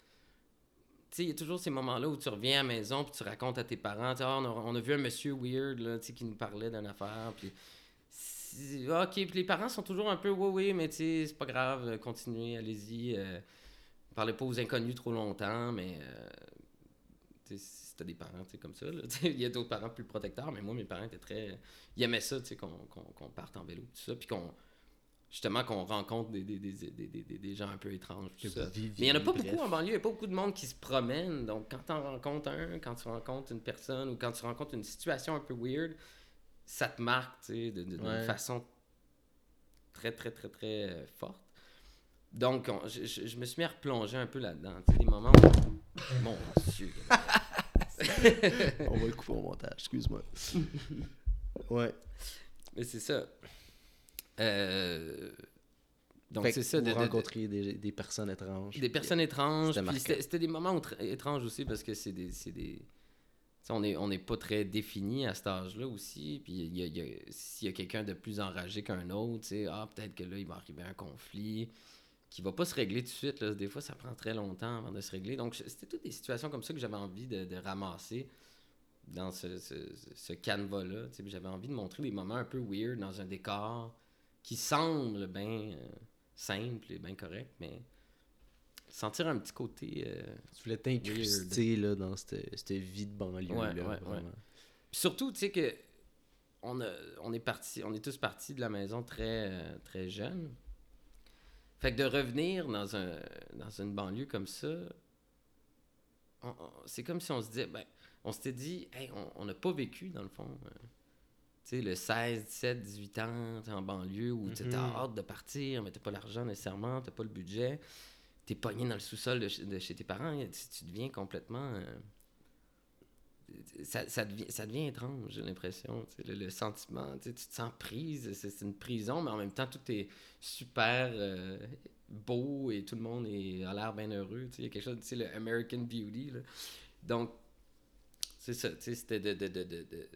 Tu sais, il y a toujours ces moments-là où tu reviens à la maison, puis tu racontes à tes parents, Ah, on, a, on a vu un monsieur weird, là, qui nous parlait d'une affaire, puis. Ah, Ok, puis les parents sont toujours un peu, oui, oui, mais tu sais, c'est pas grave, euh, continuez, allez-y. euh, parlez pas aux inconnus trop longtemps, mais. euh, tu sais, si t'as des parents, tu sais, comme ça, il y a d'autres parents plus protecteurs, mais moi, mes parents étaient très. Ils aimaient ça, tu sais, qu'on qu'on- qu'on parte en vélo, tout ça, puis qu'on justement qu'on rencontre des, des, des, des, des, des gens un peu étranges. Tout ça. Mais il n'y en a pas bref. beaucoup en banlieue, il n'y a pas beaucoup de monde qui se promène. Donc quand tu en rencontres un, quand tu rencontres une personne ou quand tu rencontres une situation un peu weird, ça te marque tu sais, de- de- d'une Ouais. façon très, très, très, très euh, forte. Donc on- je, je- je me suis mis à replonger un peu là-dedans. Tu sais, des moments où... Mon Dieu. On va le couper au montage, excuse-moi. ouais. Mais c'est ça. Euh, Donc c'est ça. vous de- de- de- rencontrez des, des personnes étranges. Des personnes étranges. C'était des moments étranges aussi parce que c'est des. c'est des... on n'est est pas très défini à cet âge-là aussi. Puis s'il y a quelqu'un de plus enragé qu'un autre, ah, peut-être que là, il va arriver un conflit qui va pas se régler tout de suite. Là. Des fois, ça prend très longtemps avant de se régler. Donc, c'était toutes des situations comme ça que j'avais envie de, ramasser dans ce, ce, ce canevas-là. J'avais envie de montrer des moments un peu weird dans un décor qui semble bien euh, simple et bien correct, mais sentir un petit côté. euh, Tu voulais t'incruster là, dans cette, cette vie de banlieue. Ouais, là, ouais. Surtout, tu sais que on, a, on est parti, on est tous partis de la maison très, euh, très jeunes. Fait que de revenir dans, un, dans une banlieue comme ça, c'est comme si on se disait, ben, on s'était dit, hey, on- n'a pas vécu dans le fond. euh, tu sais, le 16, 17, 18 ans t'es en banlieue où tu Mhm. as hâte de partir, mais t'as pas l'argent nécessairement, t'as pas le budget. T'es pogné dans le sous-sol de, chez- tes parents, tu, deviens complètement. euh, ça, ça, devient, ça devient étrange, j'ai l'impression. Le, sentiment, tu te sens prise, c'est une prison, mais en même temps, tout est super euh, beau et tout le monde est, a l'air bien heureux. Il y a quelque chose, tu le American Beauty. Donc, c'est ça, c'était de, de, de, de,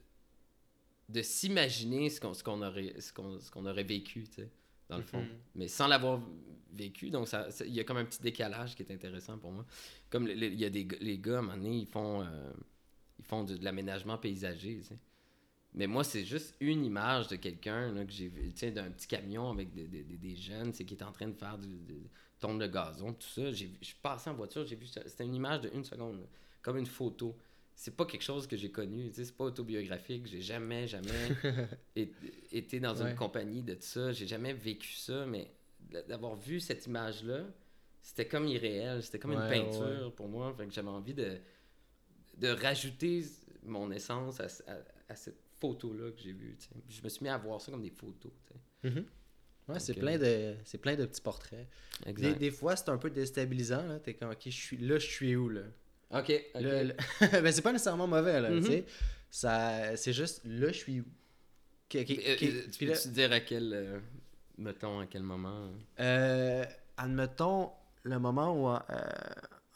de, s'imaginer ce qu'on qu'on aurait, ce qu'on qu'on aurait vécu, dans le fond. Mhm. Mais sans l'avoir vécu, donc il y a comme un petit décalage qui est intéressant pour moi. Comme le- le- il y a des les gars, à un moment donné, ils font, euh, ils font de l'aménagement paysager, tu sais. Mais moi, c'est juste une image de quelqu'un que j'ai vu, tu sais, d'un petit camion avec des, des, des- jeunes, sais, qui est en train de faire du, de, tombe de gazon, tout ça. Je suis passé en voiture, j'ai vu. C'était une image de une seconde, comme une photo. C'est pas quelque chose que j'ai connu, tu sais, c'est pas autobiographique. J'ai jamais, jamais été dans Ouais. une compagnie de ça. J'ai jamais vécu ça, mais d'avoir vu cette image-là, c'était comme irréel. C'était comme une Ouais, peinture pour moi. Fait que j'avais envie de, de rajouter mon essence à, à- à cette photo-là que j'ai vue. tu sais. Puis Je me suis mis à voir ça comme des photos. tu sais. Mhm. Ouais, c'est Donc, plein de c'est plein de petits portraits. Des, des fois, c'est un peu déstabilisant là, t'es comme OK, je suis là, je suis où là? Ok, ok. Là, là- ben, c'est pas nécessairement mauvais là, Mhm. tu sais. Ça c'est juste là, je suis où tu Puis là, peux-tu dire à quel. euh, mettons, à quel moment? Euh, admettons le moment où euh,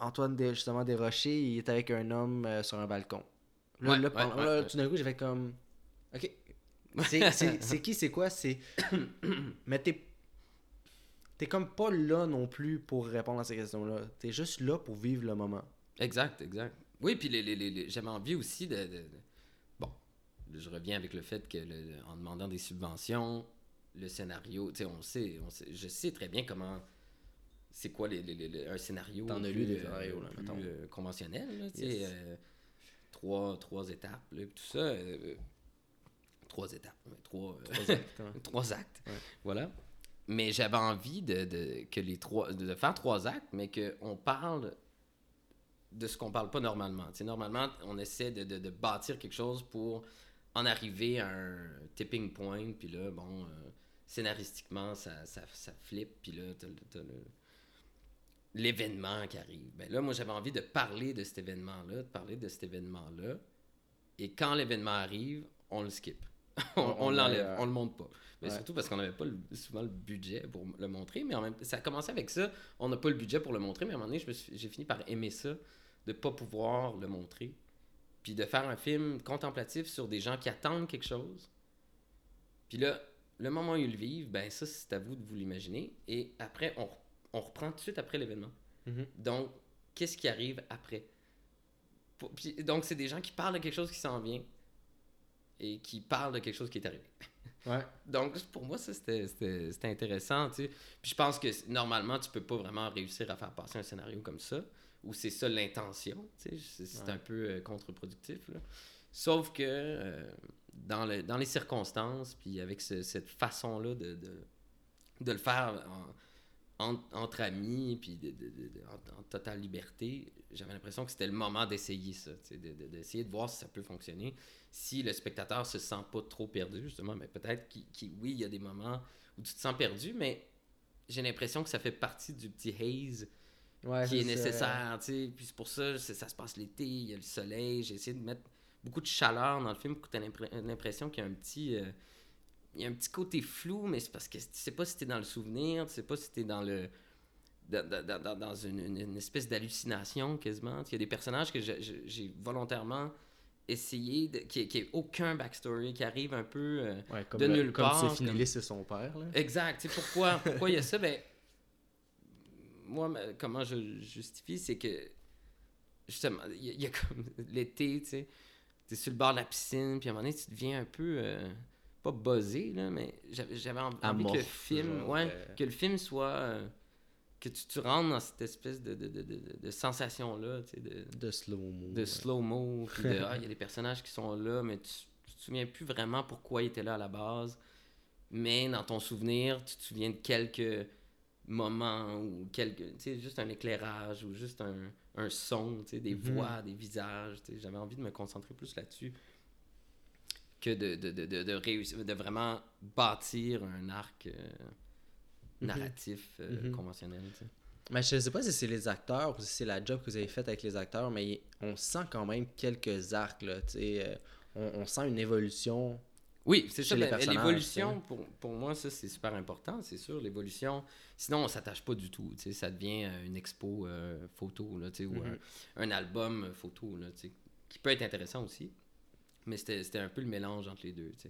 Antoine justement Desrochers il est avec un homme euh, sur un balcon. Là, Ouais, là, ouais, ouais, là, tout d'un coup, j'ai fait comme OK. C'est- qui, c'est quoi? C'est. Mais t'es. T'es comme pas là non plus pour répondre à ces questions-là. T'es juste là pour vivre le moment. Exact, exact. Oui, puis les, les- les- j'avais envie aussi de, de- de- Bon, je reviens avec le fait que le- en demandant des subventions, le scénario, tu sais, on sait, on sait, je sais très bien comment. C'est quoi les, les- les- les- un scénario T'en as plus, lu des euh, scénarios, là, plus, euh, conventionnel, là, tu sais, Yes. euh, trois, trois étapes, là, tout ça. euh, trois étapes, trois, euh, Trois actes, hein. trois actes. Ouais. Voilà. Mais j'avais envie de, de- que les trois, de faire trois actes, mais qu'on parle de ce qu'on parle pas normalement. Normalement, on essaie de, bâtir quelque chose pour en arriver à un tipping point, puis là, bon, euh, scénaristiquement, ça, ça, ça flippe, puis là, t'as, l'événement qui arrive. Ben là, moi, j'avais envie de parler de cet événement-là, de parler de cet événement-là, et quand l'événement arrive, on le skip. on, l'enlève, l'aille, on le montre pas. Mais Ouais. surtout parce qu'on n'avait pas le- souvent le budget pour le montrer. Mais en même ça a commencé avec ça. On n'a pas le budget pour le montrer, mais à un moment donné, j'ai fini par aimer ça, de pas pouvoir le montrer. Puis de faire un film contemplatif sur des gens qui attendent quelque chose. Puis là, le moment où ils le vivent, ben ça, c'est à vous de vous l'imaginer. Et après, on, on reprend tout de suite après l'événement. Mhm. Donc, qu'est-ce qui arrive après? Puis- donc, c'est des gens qui parlent de quelque chose qui s'en vient et qui parlent de quelque chose qui est arrivé. Ouais. Donc, pour moi, ça, c'était- intéressant, tu sais. Puis je pense que normalement, tu peux pas vraiment réussir à faire passer un scénario comme ça, où c'est ça l'intention, tu sais. C'est Ouais. un peu euh, contre-productif. Sauf que euh, dans, le, dans les circonstances, puis avec ce- cette façon-là de, de, de le faire en- en- entre amis, puis de- de- de- de- en, en totale liberté, j'avais l'impression que c'était le moment d'essayer ça, d'essayer de, voir si ça peut fonctionner. Si le spectateur se sent pas trop perdu, justement, mais peut-être qu'il, oui, il y a des moments où tu te sens perdu, mais j'ai l'impression que ça fait partie du petit haze Ouais, qui est nécessaire, tu. Puis c'est pour ça, ça se passe l'été, il y a le soleil. J'ai essayé de mettre beaucoup de chaleur dans le film pour que tu aies l'impression qu'il y a un petit... euh, il y a un petit côté flou, mais c'est parce que tu sais pas si t'es dans le souvenir, tu sais pas si t'es dans le... Dans, dans- dans- une, une- une espèce d'hallucination quasiment. Il y a des personnages que j'ai volontairement essayé, de, qui n'ait aucun backstory, qui arrive un peu... euh, Ouais, comme de le- nulle comme part, comme- Nellis, c'est son père. Là. Exact. Pourquoi, pourquoi il y a ça? Ben, moi, comment je justifie, c'est que, justement, il y, a- il y a comme l'été, tu sais, t'es sur le bord de la piscine, puis à un moment donné, tu deviens un peu, euh, pas buzzé, là, mais j'avais envie envie que le Amorphe, film, genre, ouais, euh. que le film soit, euh, que tu, tu rentres dans cette espèce de, de, de, de, sensation-là, tu sais, de, De slow-mo. de ouais. slow-mo, puis de ah, il y a des personnages qui sont là, mais tu, tu te souviens plus vraiment pourquoi ils étaient là à la base. Mais dans ton souvenir, tu te souviens de quelques moments ou quelques, tu sais, juste un éclairage ou juste un, un son, tu sais, des Mhm. voix, des visages. tu sais. J'avais envie de me concentrer plus là-dessus que de, de, de, de, réussir, de vraiment bâtir un arc euh, Mhm. narratif euh, Mhm. conventionnel. tu sais. Mais je sais pas si c'est les acteurs ou si c'est la job que vous avez faite avec les acteurs, mais on sent quand même quelques arcs. Là, tu sais, euh, on, on sent une évolution. Oui, c'est ça. L'évolution, pour, pour moi, ça, c'est super important, c'est sûr. L'évolution, sinon, on s'attache pas du tout. tu sais, Ça devient une expo euh, photo, là, tu sais, ou Mhm. un, un album photo, là, tu sais, qui peut être intéressant aussi. Mais c'était un peu le mélange entre les deux. tu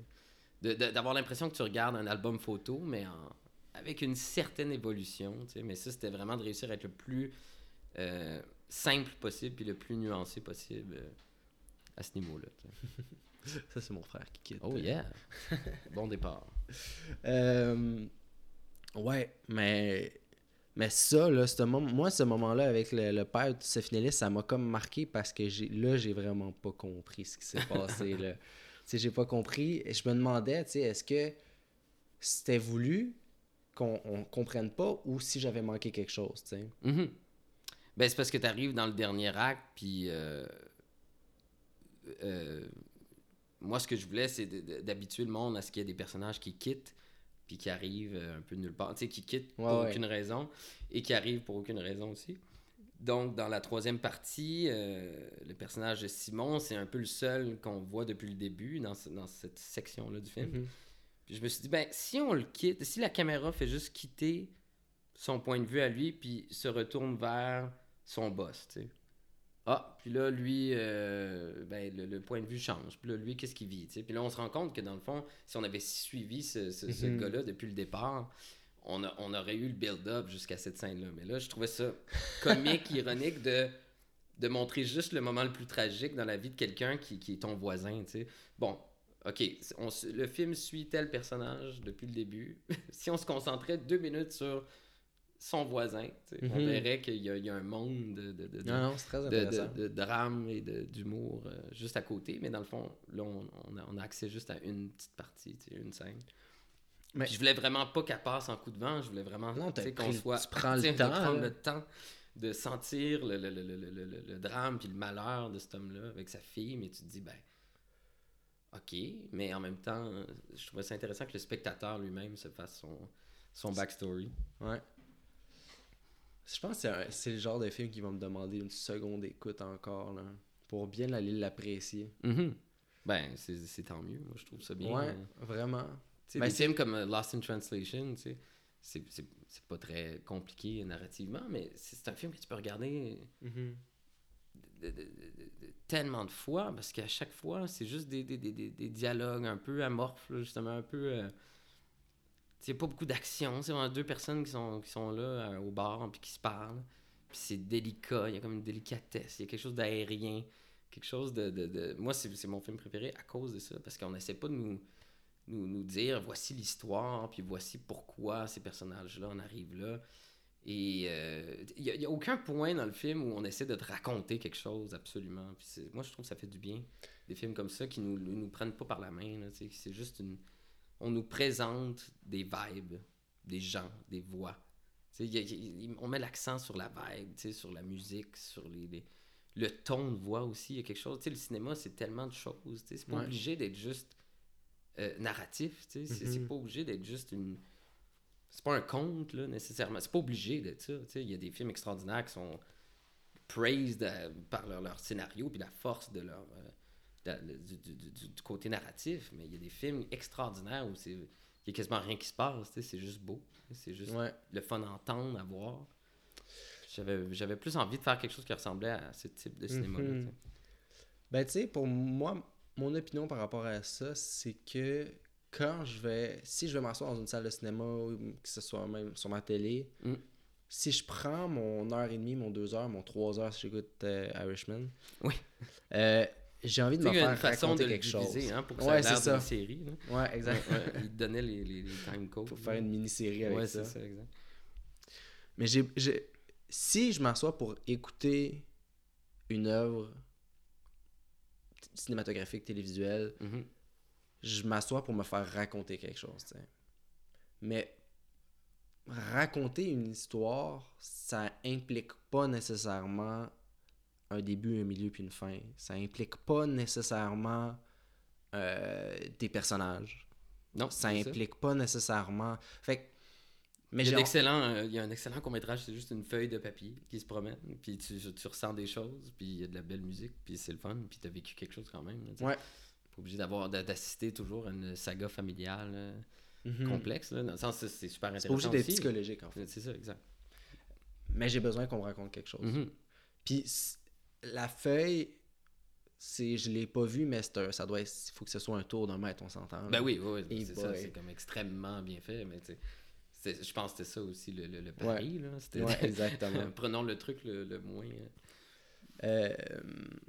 sais. D'avoir l'impression que tu regardes un album photo, mais en- avec une certaine évolution. tu sais. Mais ça, c'était vraiment de réussir à être le plus euh, simple possible, puis le plus nuancé possible euh, à ce niveau-là. tu sais. Ça, c'est mon frère qui quitte. Oh yeah! bon départ. Euh, ouais, mais, mais ça, là, ce moment, moi, ce moment-là avec le, le père de Sophie Nellis, ça m'a comme marqué parce que j'ai, là, j'ai vraiment pas compris ce qui s'est passé. là. J'ai pas compris. Et je me demandais, est-ce que c'était voulu qu'on on comprenne pas ou si j'avais manqué quelque chose, tu sais? Mhm. Ben, c'est parce que tu arrives dans le dernier acte, puis euh, euh, moi, ce que je voulais, c'est d'habituer le monde à ce qu'il y ait des personnages qui quittent, puis qui arrivent euh, un peu de nulle part, tu sais, qui quittent pour Ouais, ouais. aucune raison, et qui arrivent pour aucune raison aussi. Donc, dans la troisième partie, euh, le personnage de Simon, c'est un peu le seul qu'on voit depuis le début dans, ce- dans cette section-là du film. Mhm. Puis je me suis dit, ben, si on le quitte, si la caméra fait juste quitter son point de vue à lui, puis se retourne vers son boss, tu sais. Ah, puis là, lui, euh, ben, le, le point de vue change. Puis là, lui, qu'est-ce qu'il vit. Puis là, on se rend compte que dans le fond, si on avait suivi ce, ce, ce Mhm. gars-là depuis le départ, on, a- on aurait eu le build-up jusqu'à cette scène-là. Mais là, je trouvais ça comique, ironique de, de montrer juste le moment le plus tragique dans la vie de quelqu'un qui, qui est ton voisin. Bon, ok, on le film suit tel personnage depuis le début. si on se concentrait deux minutes sur son voisin, on Mhm. verrait qu'il y, a- il y a un monde de, de, de, Non, de, drame et d'humour euh, juste à côté. Mais dans le fond, là, on, on a, on a accès juste à une petite partie, une scène. Mais- Puis je voulais vraiment pas qu'elle passe en coup de vent. Je voulais vraiment qu'on soit. tu prends le temps, prendre le temps de sentir le, le, le, le, le, le- le drame puis le malheur de cet homme-là avec sa fille. Mais tu te dis, ben. Ok, mais en même temps, je trouvais ça intéressant que le spectateur lui-même se fasse son, son backstory. Ouais. Je pense que c'est le genre de film qui va me demander une seconde écoute encore, là, pour bien aller l'apprécier. Mhm. Ben, c'est c'est tant mieux. Moi, je trouve ça bien. Ouais, euh, vraiment. Ben, des c'est- films comme euh, Lost in Translation, tu sais, c'est pas très compliqué narrativement, mais c'est un film que tu peux regarder Mhm. de- de- de- de- de- tellement de fois, parce qu'à chaque fois, c'est juste des, des, des, des- des dialogues un peu amorphes, là, justement, un peu... euh, tu sais, pas beaucoup d'action, c'est vraiment deux personnes qui sont, qui sont là euh, au bar, puis qui se parlent, puis c'est délicat, il y a comme une délicatesse, il y a quelque chose d'aérien, quelque chose de... de, de- Moi, c'est mon film préféré à cause de ça, parce qu'on essaie pas de nous, nous, nous dire, voici l'histoire, puis voici pourquoi ces personnages-là en arrivent là. Et euh, il n'y a, aucun point dans le film où on essaie de te raconter quelque chose, absolument. Puis moi, je trouve que ça fait du bien. Des films comme ça qui nous, nous prennent pas par la main. C'est juste une. On nous présente des vibes des gens, des voix. Y a- y a- on met l'accent sur la vibe, sur la musique, sur les, les- le ton de voix aussi. Il y a quelque chose. Le cinéma, c'est tellement de choses. C'est pas Ouais. obligé d'être juste euh, narratif. C'est Mhm. pas obligé d'être juste une. C'est pas un conte, là, nécessairement. C'est pas obligé d'être ça. Il y a des films extraordinaires qui sont praised euh, par leur, leur scénario puis la force de leur. euh, du, du- du- du côté narratif, mais il y a des films extraordinaires où c'est il y a quasiment rien qui se passe, c'est juste beau, c'est juste Ouais. le fun à entendre, à voir. J'avais plus envie de faire quelque chose qui ressemblait à ce type de cinéma Mhm. Ben, tu sais, pour moi, mon opinion par rapport à ça, c'est que quand je vais. Si je vais m'asseoir dans une salle de cinéma, ou que ce soit même sur ma télé, Mm. si je prends mon heure et demie, mon deux heures, mon trois heures si j'écoute euh, Irishman, Oui. euh, j'ai envie de me faire une façon raconter de le quelque chose. hein, pour que Ouais, ça ait l'air d'une série. là. Ouais, exact. Ouais, ouais, il donnait les, les, les time codes. Pour faire une mini-série avec ouais, ça. exact. Mais j'ai, j'ai- si je m'assois pour écouter une œuvre cinématographique, télévisuelle, Mhm. je m'assois pour me faire raconter quelque chose. Mais raconter une histoire, ça implique pas nécessairement un début, un milieu puis une fin. Ça implique pas nécessairement euh, des personnages. Non, Ça c'est ça. implique pas nécessairement. Fait que- mais Il y, a j'ai d'excellents, euh, il y a un excellent court-métrage, c'est juste une feuille de papier qui se promène, puis tu, tu ressens des choses, puis il y a de la belle musique, puis c'est le fun, puis t'as vécu quelque chose quand même. là. Ouais. Pas obligé d'avoir d'a- d'assister toujours à une saga familiale euh, Mhm. complexe, là, dans le sens c'est super C'est pas obligé intéressant d'être psychologique en fait. C'est ça, exact. Mais j'ai besoin qu'on me raconte quelque chose. Mhm. Puis la feuille, c'est je l'ai pas vu, mais c'est un- ça doit être- faut que ce soit un tour d'un mètre, on s'entend. Ben oui, oui, oui, c'est ça, c'est comme extrêmement bien fait, mais tu sais, je pense que c'était ça aussi le, le, le pari, là. C'était Ouais, exactement. Prenons le truc le, le moins... euh, Euh,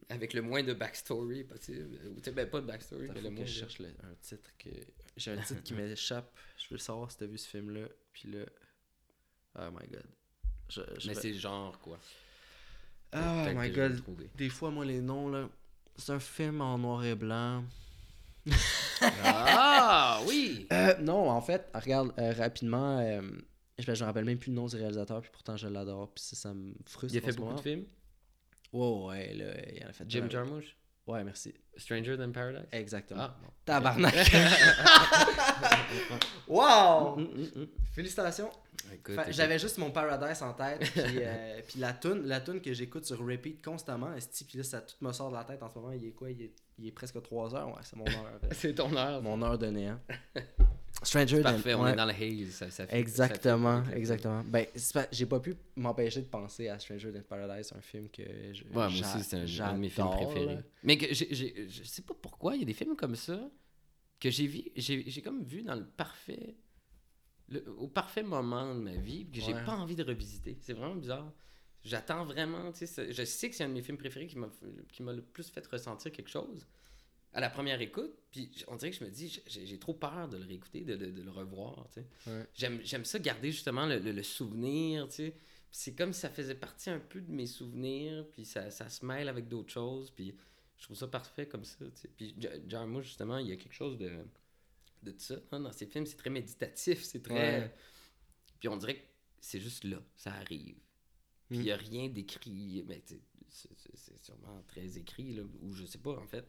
avec le moins de backstory possible. Ou ben pas de backstory, mais le moins je de- cherche le- un titre que j'ai un titre qui m'échappe. Je veux savoir si t'as vu ce film là. Puis là, oh my god. Je, je Mais vais- c'est genre quoi? Oh Peut-être my god. Des fois moi les noms là, c'est un film en noir et blanc. Ah oui! Euh, non, en fait, regarde, euh, rapidement, euh, je, me rappelle même plus le nom du réalisateur, puis pourtant je l'adore, puis ça, ça me frustre. Il a fait beaucoup moment. de films? Ouais, ouais, là, il en a fait Jim plein. Jarmusch? Ouais, merci. Stranger Than Paradise? Exactement. Ah. Tabarnak. wow! Mm, mm, mm. Félicitations. J'avais juste mon Paradise en tête, puis, euh, puis la tune, la tune que j'écoute sur repeat constamment, esti, puis là ça tout me sort de la tête en ce moment? Il est quoi? Il est, il est presque 3 heures, ouais, c'est mon heure, C'est ton heure. mon heure de néant. Stranger Than- Parfait, on ouais. est dans le haze. Ça, ça fait- Exactement, ça fait- exactement. Ben, j'ai pas pu m'empêcher de penser à Stranger Than Paradise, un film que je, Ouais, moi aussi, c'est un, un de mes films j'adore, préférés. là. Mais que j'ai- j'ai- je sais pas pourquoi, il y a des films comme ça que j'ai vu, j'ai j'ai comme vu dans le parfait, le- au parfait moment de ma vie, que j'ai Ouais. pas envie de revisiter. C'est vraiment bizarre. J'attends vraiment, tu sais, je sais que c'est un de mes films préférés qui m'a le plus fait ressentir quelque chose à la première écoute, puis on dirait que je me dis, j'ai trop peur de le réécouter, de, de- de le revoir, tu sais. Ouais. J'aime ça garder justement le, le- le souvenir, tu sais. C'est comme si ça faisait partie un peu de mes souvenirs, puis ça, ça se mêle avec d'autres choses, puis je trouve ça parfait comme ça, tu sais. Puis Jarmusch, justement, il y a quelque chose de, de ça hein, dans ses films, c'est très méditatif, c'est très... Ouais. Puis on dirait que c'est juste là, ça arrive. Puis il Mm. n'y a rien d'écrit, mais c'est- c'est c'est sûrement très écrit, là, ou je sais pas, en fait.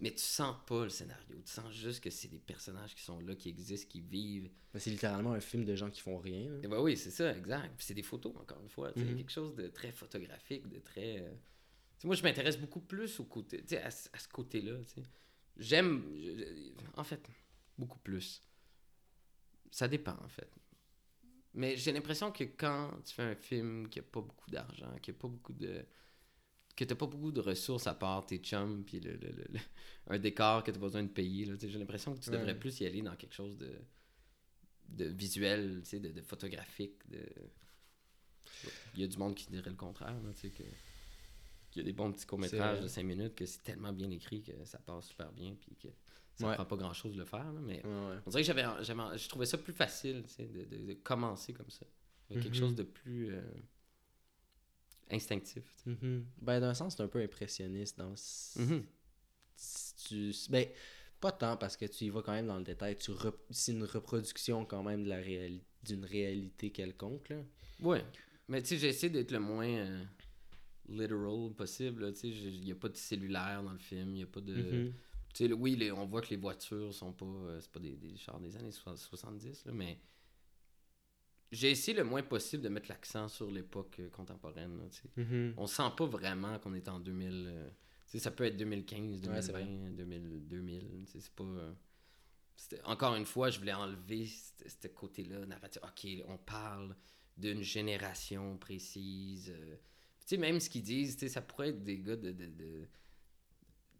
Mais tu sens pas le scénario, tu sens juste que c'est des personnages qui sont là, qui existent, qui vivent, Ben, c'est littéralement un film de gens qui font rien. là. et bah oui, c'est ça, exact. Puis c'est des photos, encore une fois. sais, Mhm. Quelque chose de très photographique, de très. euh, moi, je m'intéresse beaucoup plus au côté, à, ce- à ce côté-là. J'aime. En fait, beaucoup plus. Ça dépend, en fait. Mais j'ai l'impression que quand tu fais un film qui a pas beaucoup d'argent, qui a pas beaucoup de. que t'as pas beaucoup de ressources à part tes chums, puis le, le- le- le- un décor que t'as pas besoin de payer, j'ai l'impression que tu Ouais. devrais plus y aller dans quelque chose de de visuel, de, de photographique. De... Il y a du monde qui dirait le contraire, tu sais, que qu'il y a des bons petits courts-métrages de 5 minutes que c'est tellement bien écrit que ça passe super bien, puis que ça Ouais. prend pas grand-chose de le faire, là, mais Ouais, on dirait que j'avais, je trouvais ça plus facile, tu sais, de, de- de commencer comme ça, avec quelque Mhm. chose de plus euh, instinctif. sais. Mhm. Ben, d'un sens, c'est un peu impressionniste. Dans... Mhm. si tu... Ben, Pas tant parce que tu y vas quand même dans le détail. Tu rep- C'est une reproduction quand même de la réali- d'une réalité quelconque. Là. Ouais. Mais tu sais, j'essaie d'être le moins euh, literal possible. là, Tu sais, il n'y a pas de cellulaire dans le film. Il y a pas de. Mhm. Tu oui, les- on voit que les voitures sont pas. euh, c'est pas des, des chars des années so- 70, là, mais. J'ai essayé le moins possible de mettre l'accent sur l'époque euh, contemporaine. là. Mhm. On sent pas vraiment qu'on est en 2000. euh, ça peut être 2015, Ouais, c'est 2020, 2000, 2000. tu sais, C'est pas. encore une fois, je voulais enlever ce côté-là narratif. Ok, on parle d'une génération précise. euh, tu sais, même ce qu'ils disent, ça pourrait être des gars de, de- de-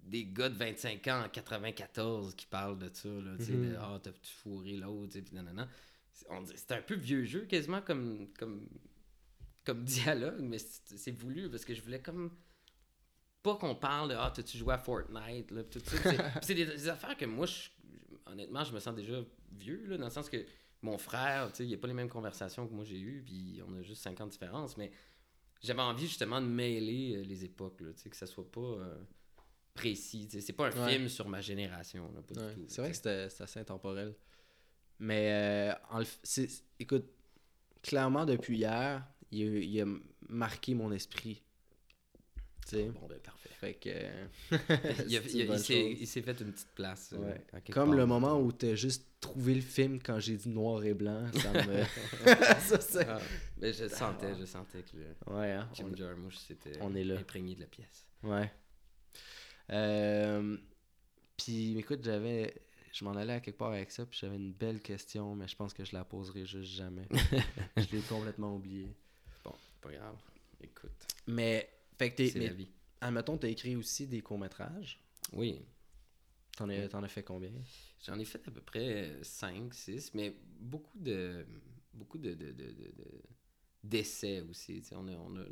des gars de 25 ans en 94 qui parlent de ça, là, tu sais, de Mhm. Ah, t'as-tu fourré l'autre, tu sais, puis nanana. C'est- on dirait- C'est un peu vieux jeu, quasiment comme, comme, comme dialogue, mais c'est voulu parce que je voulais comme. Pas qu'on parle de Ah, t'as-tu joué à Fortnite, là, tout ça. C'est- des, des affaires que moi, je- honnêtement, je me sens déjà vieux, là, dans le sens que mon frère, tu sais, il a pas les mêmes conversations que moi j'ai eues, puis on a juste 50 différences, mais j'avais envie justement de mêler euh, les époques, là, tu sais, que ça soit pas euh, précis. tu. C'est pas un Ouais. film sur ma génération, là, pas Ouais, du tout. C'est vrai que tu c'était assez intemporel. Mais, euh, en écoute, clairement, depuis hier, il a, il a marqué mon esprit. Tu Bon, ben, parfait. fait que. il s'est fait une petite place. euh, Ouais. Comme part. le moment où t'as juste trouvé le film quand j'ai dit noir et blanc, ça me. ça, Ah, mais je sentais, je sentais que le Ouais, hein, Jim on- Jarmusch s'était imprégné de la pièce. Ouais. Euh, puis écoute, j'avais. Je m'en allais à quelque part avec ça, puis j'avais une belle question, mais je pense que je la poserai juste jamais. je l'ai complètement oublié. Bon, pas grave. Écoute, Mais, fait que t'es. c'est la vie. admettons, t'as écrit aussi des courts-métrages. Oui, T'en as, t'en as fait combien? J'en ai fait à peu près 5, 6, mais beaucoup de beaucoup de, de, de, de- de- d'essais aussi. on, a, on a-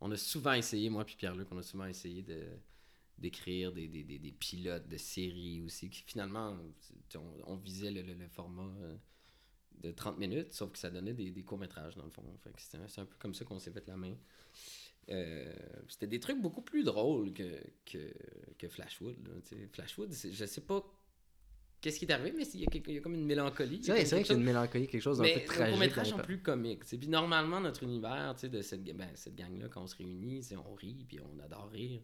on a souvent essayé, moi puis Pierre-Luc, on a souvent essayé de d'écrire des, des, des, des pilotes de séries aussi, qui finalement, on, on visait le, le- le format euh, de 30 minutes, sauf que ça donnait des, des courts-métrages dans le fond. Que c'est, un, peu comme ça qu'on s'est fait la main. Euh, c'était des trucs beaucoup plus drôles que, que, que Flashwood. Là. Flashwood, je sais pas qu'est-ce qui est arrivé, mais il y, a y comme une mélancolie. C'est vrai, a c'est vrai quelque qu'il y a chose- une mélancolie, quelque chose d'un peu les tragique. courts-métrages dans sont les- plus comiques. Puis normalement, notre univers, de cette, ben, cette gang-là, quand on se réunit, on rit, puis on adore rire.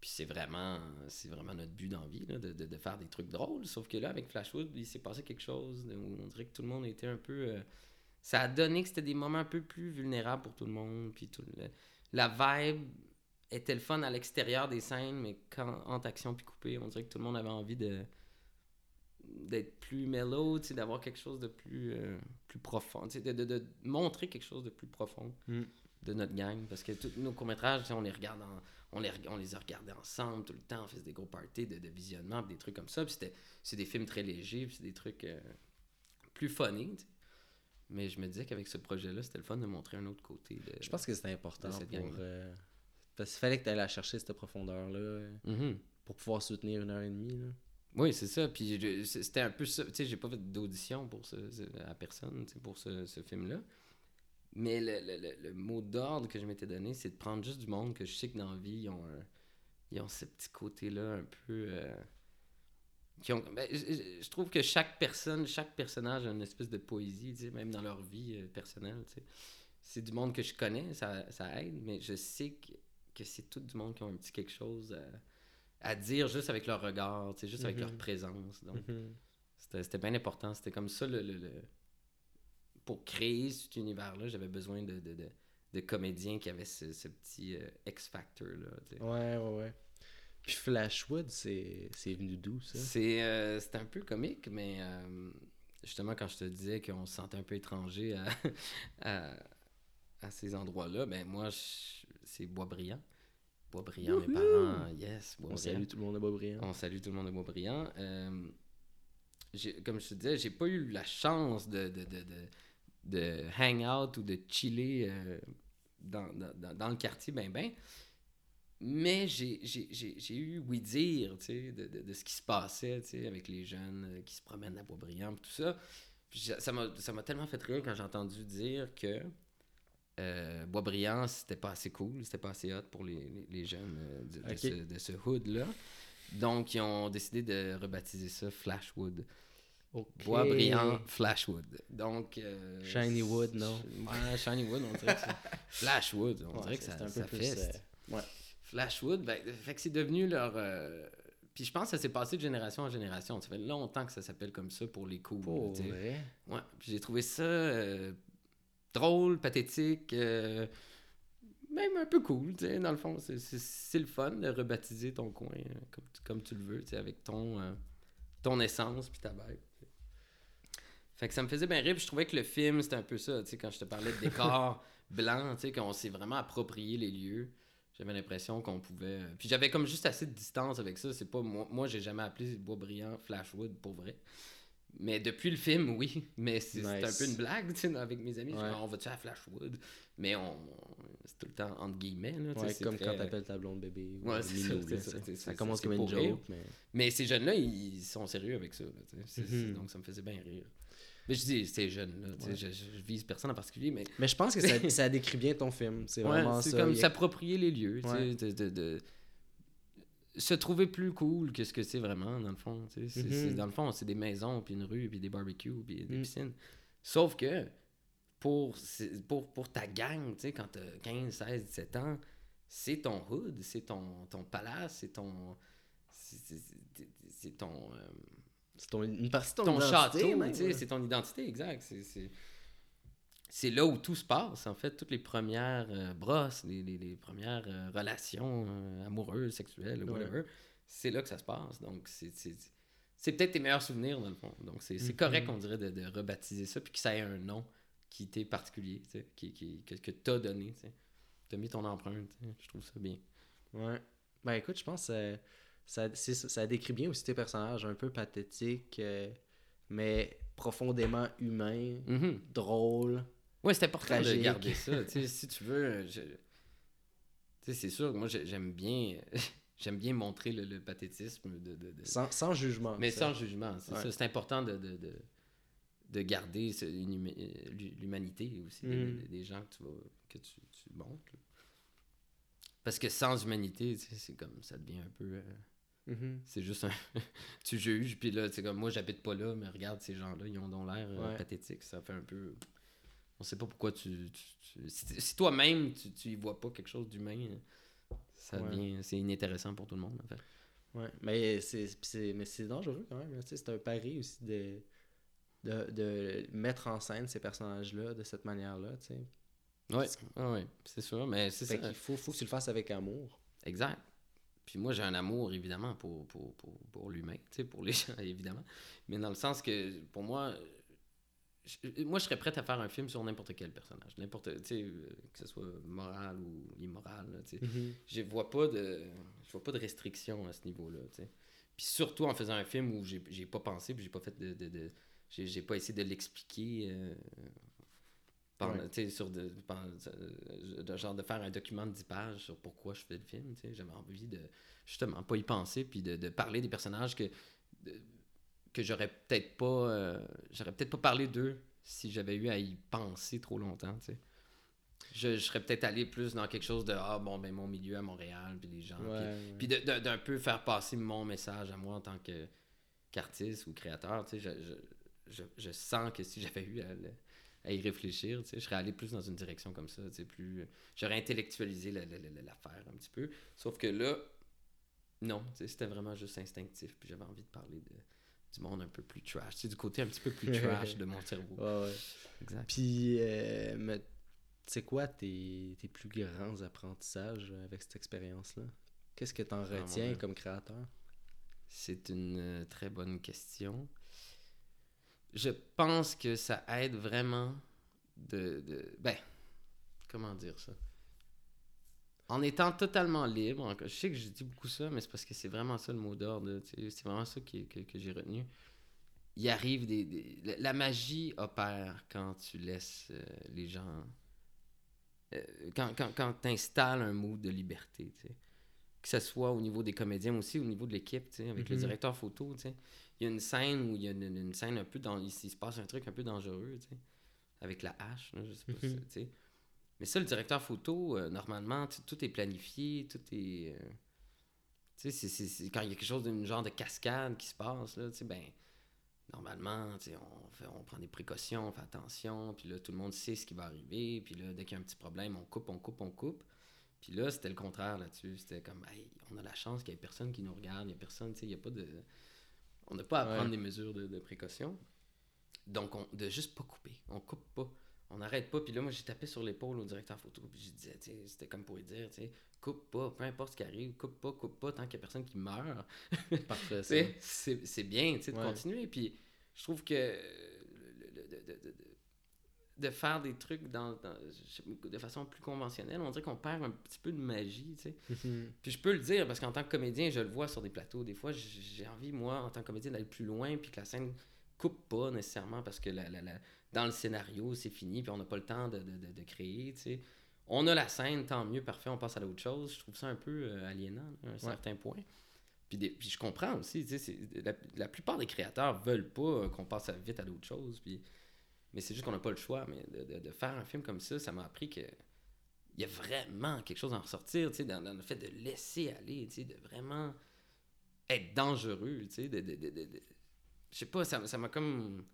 Puis c'est vraiment, notre but dans la vie, là, de, de, faire des trucs drôles. Sauf que là, avec Flashwood, il s'est passé quelque chose où on dirait que tout le monde était un peu... euh, ça a donné que c'était des moments un peu plus vulnérables pour tout le monde. Puis la vibe était le fun à l'extérieur des scènes, mais quand, entre action puis coupé, on dirait que tout le monde avait envie de d'être plus mellow, d'avoir quelque chose de plus, euh, profond, de, de, de montrer quelque chose de plus profond Mm. De notre gang. Parce que tous nos courts-métrages, on les regarde en- on les, on les a regardés ensemble tout le temps, on faisait des gros parties de, de visionnement, des trucs comme ça. Puis c'était, c'est des films très légers, puis c'est des trucs euh, plus funny. Mais je me disais qu'avec ce projet-là, c'était le fun de montrer un autre côté. De... Je pense que c'était important cette pour. euh, Parce qu'il fallait que tu la chercher, cette profondeur-là, euh, Mhm. pour pouvoir soutenir une heure et demie. Là. Oui, c'est ça. Puis c'était un peu ça. Tu sais, j'ai pas fait d'audition pour ce, à personne, pour ce, ce film-là. Mais le, le- le- le mot d'ordre que je m'étais donné, c'est de prendre juste du monde que je sais que dans la vie, ils ont, un- ils ont ce petit côté-là un peu. euh, qui ont, ben, je, trouve que chaque personne, chaque personnage a une espèce de poésie, tu sais, même dans leur vie euh, personnelle. tu sais. C'est du monde que je connais, ça, ça aide, mais je sais que, que c'est tout du monde qui ont un petit quelque chose à, à dire juste avec leur regard, tu sais, juste avec leur présence. Donc, Mhm. c'était c'était bien important. C'était comme ça le, le- le- Pour créer cet univers-là, j'avais besoin de, de, de, de comédiens qui avaient ce, ce petit euh, X-Factor-là. Ouais, ouais, ouais. Puis Flashwood, c'est venu d'où, ça? C'est euh, un peu comique, mais euh, justement, quand je te disais qu'on se sentait un peu étranger à, à, à ces endroits-là, ben moi, c'est Boisbriand. Boisbriand, mes parents, yes, On salue tout le monde de Boisbriand. On salue tout le monde de Boisbriand. Euh, comme je te disais, j'ai pas eu la chance de, de, de, de, de hang out ou de chiller euh, dans, dans, dans- le quartier, ben ben. Mais j'ai eu oui dire tu sais, de, de, de ce qui se passait tu sais, avec les jeunes euh, qui se promènent à Boisbriand et tout ça. Puis ça m'a tellement fait rire quand j'ai entendu dire que euh, Boisbriand, c'était pas assez cool, c'était pas assez hot pour les, les, les jeunes euh, de, ce, de ce hood-là. Donc, ils ont décidé de rebaptiser ça Flashwood. Ok. Bois brillant, Flashwood. Donc. euh, Shiny wood, non? Ouais, Shiny Wood, on dirait que c'est. Flashwood, on Ouais, dirait que c'est ça, un peu ça plus, feste. euh, ouais. Flashwood, ben, fait que c'est devenu leur. euh, Puis je pense que ça s'est passé de génération en génération. Ça fait longtemps que ça s'appelle comme ça pour les coups. Pour vrai? Ouais, puis j'ai trouvé ça euh, drôle, pathétique, même un peu cool, tu sais, dans le fond. C'est- le fun de rebaptiser ton coin comme, tu- comme tu le veux, tu sais, avec ton, ton essence puis ta bête. Fait que ça me faisait bien rire, puis je trouvais que le film, c'était un peu ça, tu sais, quand je te parlais de décor blanc, tu sais, qu'on s'est vraiment approprié les lieux. J'avais l'impression qu'on pouvait... euh, Puis j'avais comme juste assez de distance avec ça. C'est pas... Moi, moi j'ai jamais appelé Bois Brillant Flashwood, pour vrai. Mais depuis le film, oui. Mais c'est un peu une blague, tu sais, avec mes amis. Je dis, Ouais. on va-tu à Flashwood? Mais on... c'est tout le temps entre guillemets, là. Ouais, comme très- quand t'appelles ta blonde bébé. ou Ouais, ça, là, ça, commence comme une rire. joke, mais... Mais ces jeunes-là, ils sont sérieux avec ça. là. Donc ça me faisait bien rire. Mais je dis, ces jeunes-là, tu sais, Ouais. je, vise personne en particulier, mais Mais je pense que ça, ça décrit bien ton film. C'est Ouais, vraiment c'est ça. comme y a- s'approprier les lieux, tu sais, Ouais. de, de- de- se trouver plus cool que ce que c'est vraiment, dans le fond. tu. C'est- Mhm. c'est- dans le fond, c'est des maisons, puis une rue, puis des barbecues, puis des Mm. piscines. Sauf que pour, c'est- pour, pour ta gang, tu sais, quand t'as 15, 16, 17 ans, c'est ton hood, c'est ton, ton palace, c'est ton... c'est- c'est- c'est- C'est ton... euh, C'est ton, une partie de ton, ton identité, château, ouais. c'est ton identité, exact. C'est- C'est c'est là où tout se passe, en fait. Toutes les premières euh, brosses, les, les- les premières euh, relations euh, amoureuses, sexuelles, Ouais. whatever, c'est là que ça se passe. Donc, c'est- c'est c'est peut-être tes meilleurs souvenirs, dans le fond. Donc, c'est c'est Mhm. correct, on dirait, de, de rebaptiser ça, puis que ça ait un nom qui t'est particulier, qui, qui, que, que t'as donné. T'as mis ton empreinte, je trouve ça bien. Ouais. Ben écoute, je pense que ça, ça, décrit bien aussi tes personnages, un peu pathétiques, euh, mais profondément humains, Mhm. drôles. Ouais, c'est important de Tragique. garder ça. si tu veux, euh, je- tu sais, c'est sûr que moi, j'ai- j'aime bien, j'aime bien montrer le, le pathétisme de, de- de- Sans, sans jugement. mais ça. sans jugement. C'est Ouais. ça. C'est important de, de, de, de garder l'humanité aussi des- Mhm. des, gens que tu vas, que tu, tu montres. Parce que sans humanité, c'est comme ça devient un peu. euh, Mhm. c'est juste un. tu juges, puis là, c'est comme moi, j'habite pas là, mais regarde ces gens-là, ils ont donc l'air euh, Ouais. pathétiques. Ça fait un peu. On sait pas pourquoi tu. tu- tu- Si, si toi-même, tu, tu y vois pas quelque chose d'humain, euh, ça Ouais. devient. C'est inintéressant pour tout le monde, en fait. Ouais, mais c'est, c'est- mais c'est dangereux quand même. C'est un pari aussi de, de, de mettre en scène ces personnages-là de cette manière-là. tu sais. Ouais, c'est sûr, mais c'est Fait ça. qu'il faut, faut que tu le fasses avec amour. Exact. Puis moi, j'ai un amour, évidemment, pour, pour, pour, pour l'humain, tu sais, pour les gens, évidemment. Mais dans le sens que, pour moi, je- moi, je serais prêt à faire un film sur n'importe quel personnage. N'importe, tu sais, euh, que ce soit moral ou immoral, sais. Je vois pas de je vois pas de restriction à ce niveau-là, tu sais. Puis surtout en faisant un film où j'ai pas pensé, puis j'ai pas fait de... de, j'ai pas essayé de l'expliquer... euh, Ouais. sur de, euh, de genre de faire un document de 10 pages sur pourquoi je fais le film. J'avais envie de justement pas y penser, puis de, de parler des personnages que, de- que j'aurais peut-être pas... euh, j'aurais peut-être pas parlé d'eux si j'avais eu à y penser trop longtemps, tu sais. Je, je serais peut-être allé plus dans quelque chose de ah bon ben mon milieu à Montréal puis les gens puis- Ouais, d'un peu faire passer mon message à moi en tant que qu'artiste ou créateur tu sais je, je, je, je sens que si j'avais eu à, le- à y réfléchir tu sais je serais allé plus dans une direction comme ça tu sais plus j'aurais intellectualisé la- la- la- l'affaire un petit peu sauf que là non tu sais c'était vraiment juste instinctif puis j'avais envie de parler de du monde un peu plus trash tu sais du côté un petit peu plus trash de mon cerveau Ouais, ouais. exact Puis, euh, mais c'est quoi tes, tes plus grands apprentissages avec cette expérience-là? Qu'est-ce que tu en Ah, retiens comme créateur? C'est une euh, très bonne question. Je pense que ça aide vraiment de, de- Ben, comment dire ça? En étant totalement libre, en- je sais que je dis beaucoup ça, mais c'est parce que c'est vraiment ça le mot d'ordre. C'est vraiment ça qui- que, que j'ai retenu. Il arrive des, des- la- magie opère quand tu laisses euh, les gens. euh, quand quand, quand tu installes un mood de liberté. tu sais que ce soit au niveau des comédiens mais aussi au niveau de l'équipe, tu sais, avec le Mhm. directeur photo, tu sais. Il y a une scène où il y a une, une scène un peu dans il, se passe un truc un peu dangereux, tu sais, avec la hache, là, je sais pas Mhm. tu sais. Mais ça le directeur photo euh, normalement tout est planifié, tout est euh, Tu sais, c'est- quand il y a quelque chose d'une genre de cascade qui se passe, là, tu sais, ben, normalement, tu sais, on, fait, on prend des précautions, on fait attention, puis là, tout le monde sait ce qui va arriver, puis là, dès qu'il y a un petit problème, on coupe, on coupe, on coupe. Puis là, c'était le contraire là-dessus. C'était comme, hey, on a la chance qu'il n'y ait personne qui nous regarde, il n'y a personne, tu sais, il n'y a pas de. On n'a pas à Ouais. prendre des mesures de, de précaution. Donc, on, de juste pas couper. On coupe pas. On n'arrête pas. Puis là, moi, j'ai tapé sur l'épaule au directeur photo. Puis je disais, c'était comme pour lui dire, tu sais, coupe pas, peu importe ce qui arrive, coupe pas, coupe pas, tant qu'il n'y a personne qui meurt. C'est bien tu sais, de continuer. Puis je trouve que le- le- de, faire des trucs dans, de façon plus conventionnelle, on dirait qu'on perd un petit peu de magie. tu sais. Mhm. Puis je peux le dire parce qu'en tant que comédien, je le vois sur des plateaux. Des fois, j'ai envie, moi, en tant que comédien, d'aller plus loin, puis que la scène coupe pas nécessairement parce que la, la- la- dans le scénario, c'est fini, puis on n'a pas le temps de, de- de- de créer. tu sais. On a la scène, tant mieux, parfait, on passe à l'autre chose. Je trouve ça un peu euh, aliénant à un certain point. Puis, des- puis je comprends aussi, tu sais, la, la plupart des créateurs veulent pas euh, qu'on passe vite à d'autres choses. Puis, mais c'est juste qu'on n'a pas le choix. Mais de, de- faire un film comme ça, ça m'a appris que il y a vraiment quelque chose à en ressortir, tu sais, dans, le fait de laisser aller, tu sais, de vraiment être dangereux, tu sais, de, de, je sais pas, ça ça m'a comme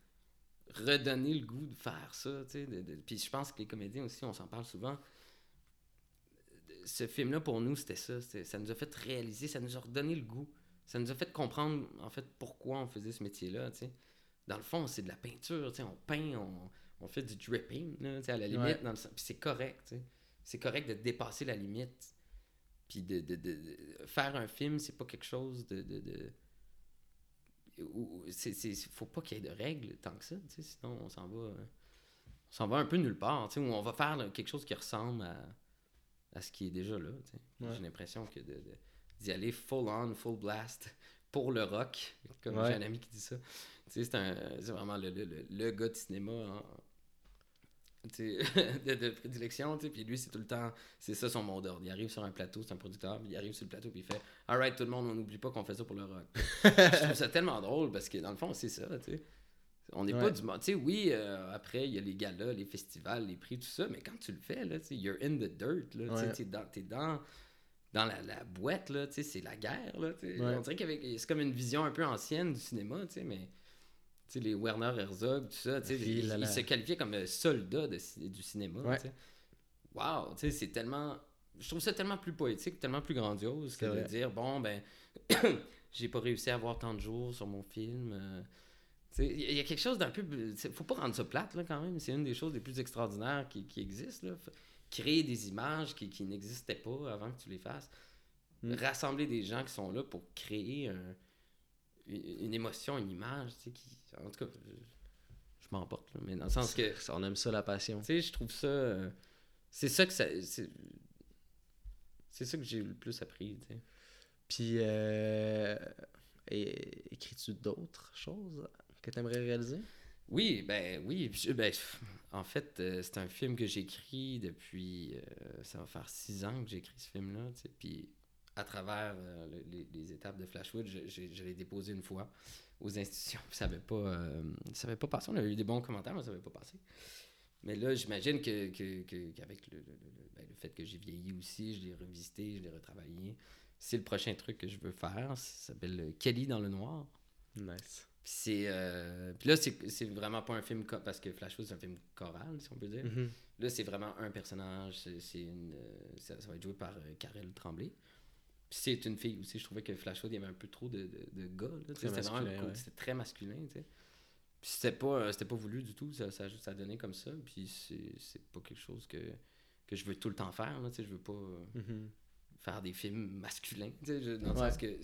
redonné le goût de faire ça, tu sais, puis je pense que les comédiens aussi, on s'en parle souvent, ce film-là, pour nous, c'était ça, ça nous a fait réaliser, ça nous a redonné le goût, ça nous a fait comprendre, en fait, pourquoi on faisait ce métier-là, tu sais. Dans le fond, c'est de la peinture, tu sais, on peint, on, on fait du dripping, là, tu sais, à la limite, Ouais. dans le puis c'est correct, tu sais. C'est correct de dépasser la limite. Puis de, de, de- de- faire un film, c'est pas quelque chose de. de, c'est, c'est, faut pas qu'il y ait de règles tant que ça, tu sais, sinon on s'en va. On s'en va un peu nulle part, tu sais, où on va faire là, quelque chose qui ressemble à, à ce qui est déjà là, tu sais. Ouais. J'ai l'impression que de- d'y aller full on, full blast pour le rock, comme Ouais. j'ai un ami qui dit ça. Tu sais, c'est, vraiment le, le, le, le gars de cinéma de, de prédilection, tu sais, puis lui, c'est tout le temps, c'est ça son mot d'ordre. Il arrive sur un plateau, c'est un producteur, il arrive sur le plateau, puis il fait Alright, tout le monde, on n'oublie pas qu'on fait ça pour le rock. je trouve ça tellement drôle parce que dans le fond, c'est ça, tu sais. On n'est pas du monde. Tu sais, oui, euh, après, il y a les galas, les festivals, les prix, tout ça, mais quand tu le fais, là, tu sais, you're in the dirt, là, tu sais, t'es dans, t'es dans, dans la, la boîte, là, tu sais, c'est la guerre, là, tu sais. Ouais. On dirait qu'avec, c'est comme une vision un peu ancienne du cinéma, tu sais, mais, tu sais, les Werner Herzog, tout ça, tu sais, ils, se qualifiaient comme euh, soldats de du cinéma, Ouais. tu sais. Wow, tu sais, c'est tellement... Je trouve ça tellement plus poétique, tellement plus grandiose que de dire, bon, ben, j'ai pas réussi à avoir tant de jours sur mon film. euh, Il y, a- quelque chose d'un peu. Faut pas rendre ça plate, là, quand même. C'est une des choses les plus extraordinaires qui, qui existent. Là. Créer des images qui, qui n'existaient pas avant que tu les fasses. Mm. Rassembler des gens qui sont là pour créer un- une, une émotion, une image. Tu sais, qui, en tout cas, je, je m'emporte, là, mais dans le sens que. On aime ça, la passion. Tu sais, je trouve ça. euh, c'est ça que ça. C'est ça que j'ai le plus appris, tu sais. Puis, euh, écris-tu d'autres choses que tu aimerais réaliser? Oui, ben oui. je- ben, en fait, euh, c'est un film que j'écris depuis. euh, ça va faire six ans que j'écris ce film-là. Puis à travers euh, le- les, étapes de Flashwood, je, l'ai déposé une fois aux institutions. Ça n'avait pas, ça avait pas passé. On avait eu des bons commentaires, mais ça n'avait pas passé. Mais là, j'imagine que, qu'avec le, le- le- ben, le fait que j'ai vieilli aussi, je l'ai revisité, je l'ai retravaillé. C'est le prochain truc que je veux faire. Ça s'appelle Kelly dans le noir. Nice. Puis c'est euh, puis là c'est vraiment pas un film parce que Flashwood c'est un film choral si on peut dire. Mhm. Là c'est vraiment un personnage, c'est une euh, ça, ça va être joué par euh, Karel Tremblay. Puis c'est une fille aussi, je trouvais que Flashwood il y avait un peu trop de, de, de gars c'était vraiment ouais. c'était très masculin, tu sais. Puis c'était pas euh, c'était pas voulu du tout, ça ça, ça a donné comme ça, puis c'est pas quelque chose que que je veux tout le temps faire là, tu sais, je veux pas euh, Mhm. faire des films masculins, tu sais, je- dans le Ouais. sens que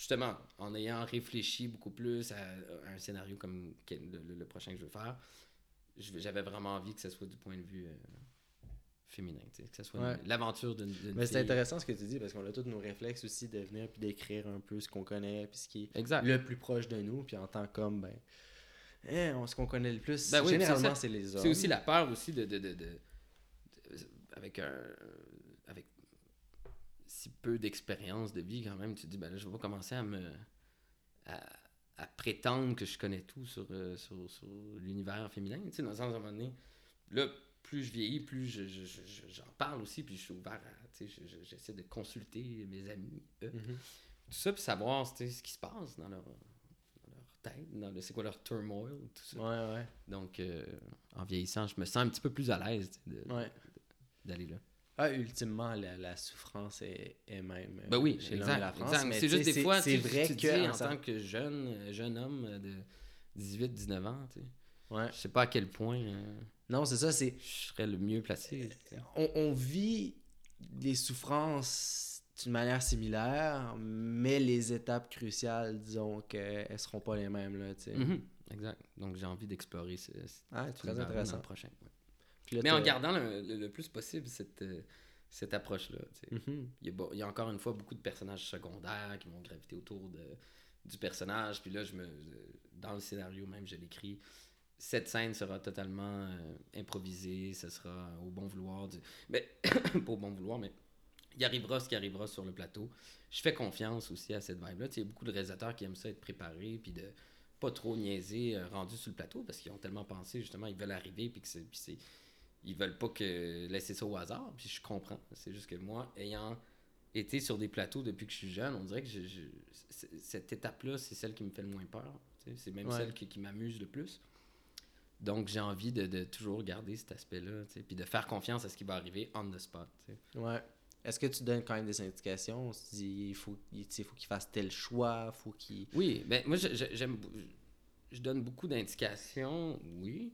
justement, en ayant réfléchi beaucoup plus à, à un scénario comme le, prochain que je veux faire, j'avais vraiment envie que ce soit du point de vue euh, féminin, que ce soit Ouais. l'aventure d'une Mais c'est intéressant ce que tu dis parce qu'on a tous nos réflexes aussi de venir puis d'écrire un peu ce qu'on connaît puis ce qui est Exact. le plus proche de nous puis en tant qu'homme ben eh, on, ce qu'on connaît le plus Ben oui, généralement c'est les hommes C'est aussi la peur aussi de, de, de, de- avec un si peu d'expérience de vie quand même, tu te dis ben là je vais pas commencer à me à, à prétendre que je connais tout sur, euh, sur, sur l'univers féminin, tu sais, dans le sens à un moment donné, là, plus je vieillis, plus je- je- je- je- j'en parle aussi, puis je suis ouvert à tu sais, je- je- j'essaie de consulter mes amis, eux. Mhm. tout ça, puis savoir tu sais, ce qui se passe dans leur, dans leur tête, dans le, c'est quoi leur turmoil, tout ça. Ouais, ouais. Donc, euh, en vieillissant, je me sens un petit peu plus à l'aise tu sais, de- Ouais. d'aller là. Ah, ultimement, la, la souffrance est, est même. euh, Ben oui, chez l'homme et exact. la France, C'est juste des fois, c'est vrai tu que dis, en en tant que jeune, euh, jeune homme euh, de 18-19 ans, tu sais, Ouais. je sais pas à quel point euh, Non, c'est ça, c'est. je serais le mieux placé. On, on vit les souffrances d'une manière similaire, mais les étapes cruciales, disons qu'elles seront pas les mêmes, là, tu sais. Mhm, Exact. Donc, j'ai envie d'explorer ce, ce Ah, très dans intéressant. le prochain. ouais. Là, Mais en t'as- gardant le, le- le plus possible cette, euh, cette approche-là. Mhm. Il y, a, beau- il y a encore une fois beaucoup de personnages secondaires qui vont graviter autour de, du personnage. Puis là, je me, dans le scénario même, je l'écris. Cette scène sera totalement euh, improvisée. Ce sera au bon vouloir. Du... Mais, pas au bon vouloir, mais il arrivera ce qui arrivera sur le plateau. Je fais confiance aussi à cette vibe-là. Tu sais, Il y a beaucoup de réalisateurs qui aiment ça être préparés. Puis de pas trop niaiser euh, rendus sur le plateau parce qu'ils ont tellement pensé, justement, ils veulent arriver. Puis que c'est. Ils veulent pas que laisser ça au hasard. Puis je comprends. C'est juste que moi, ayant été sur des plateaux depuis que je suis jeune, on dirait que je- je- c- cette étape-là, c'est celle qui me fait le moins peur. C'est même Ouais. celle qui, qui m'amuse le plus. Donc j'ai envie de, de toujours garder cet aspect-là, puis de faire confiance à ce qui va arriver on the spot. Ouais. Est-ce que tu donnes quand même des indications? Dis, il faut, il faut qu'il fasse tel choix, faut qu'il... Oui, ben moi je- je- j'aime, je donne beaucoup d'indications, oui,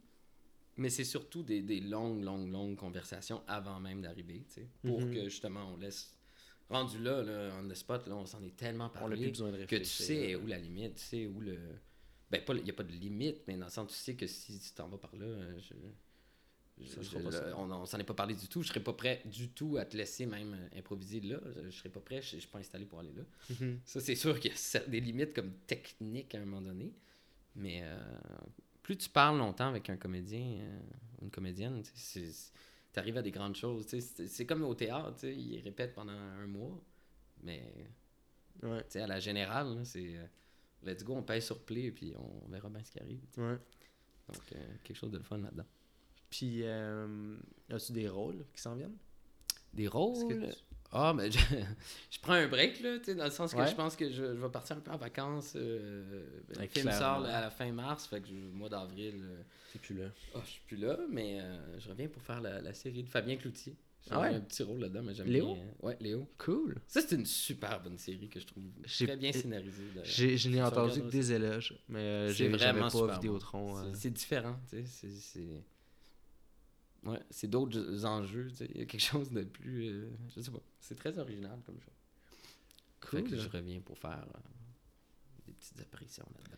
mais c'est surtout des, des longues, longues, longues conversations avant même d'arriver, tu sais, pour Mhm. que justement on laisse. Rendu là, là, on the spot, là, on s'en est tellement On parlé. plus besoin de que tu sais où la limite, tu sais où le. Ben, pas, il n'y a pas de limite, mais dans le sens, tu sais que si tu t'en vas par là, euh, je. je- je- on on s'en est pas parlé du tout. Je serais pas prêt du tout à te laisser même euh, improviser là. Je, serais pas prêt, je, je suis pas installé pour aller là. Mhm. Ça, c'est sûr qu'il y a des limites comme techniques à un moment donné. Mais euh, plus tu parles longtemps avec un comédien, euh, une comédienne, tu arrives à des grandes choses. C'est comme au théâtre, ils répètent pendant un mois. Mais Ouais, à la générale, c'est euh, let's go, on pèse sur play et puis on verra bien ce qui arrive. ouais. Donc, euh, quelque chose de fun là-dedans. Puis, as-tu des rôles qui s'en viennent? Des rôles? tu- Ah, mais je, je prends un break, là, tu sais, dans le sens que Ouais. je pense que je, je vais partir un peu en vacances. euh, le film sort là, à la fin mars, fait que je- mois d'avril, euh, T'es plus là. oh, je suis plus là, mais euh, je reviens pour faire la, la série de Fabien Cloutier. J'ai Ah ouais? un petit rôle là-dedans, mais j'aime Léo? bien. Ouais, Léo. Cool. Ça, c'est une super bonne série que je trouve très bien scénarisée. je n'ai entendu que des éloges, mais euh, C'est j'ai, vraiment pas Vidéotron. bon. euh. C'est- différent, tu sais. c'est- C'est. Ouais, c'est d'autres enjeux, tu sais. Il y a quelque chose de plus. euh, je sais pas. C'est très original comme chose. Fait que je reviens pour faire euh, des petites apparitions là-dedans.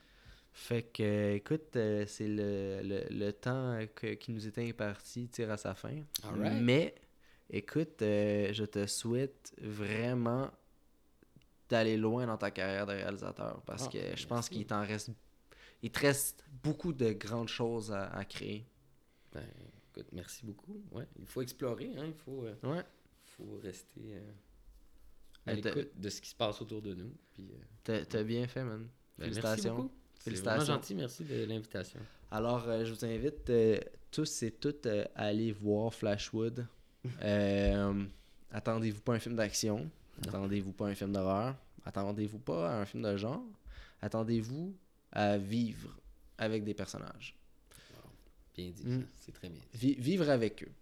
Fait que, euh, écoute, euh, c'est le, le, le temps que- qui nous était imparti tire à sa fin. Mais, écoute, euh, je te souhaite vraiment d'aller loin dans ta carrière de réalisateur parce Ah, que je merci. pense qu'il t'en reste. Il te reste beaucoup de grandes choses à, à créer. Ben, écoute, merci beaucoup. Ouais, il faut explorer, hein. Il faut, euh, Ouais. Faut rester euh, à t'as- l'écoute de ce qui se passe autour de nous. Puis, euh, T'as, bien fait, man. ben, merci Félicitations. C'est vraiment gentil, merci de l'invitation. Alors, euh, je vous invite tous et toutes à aller voir Flashwood. Attendez-vous pas à un film d'action. Attendez-vous pas à un film d'horreur. Attendez-vous pas à un film de genre. Attendez-vous à vivre avec des personnages. Bien dit, Mm. ça. c'est très bien. dit. Vi- vivre avec eux.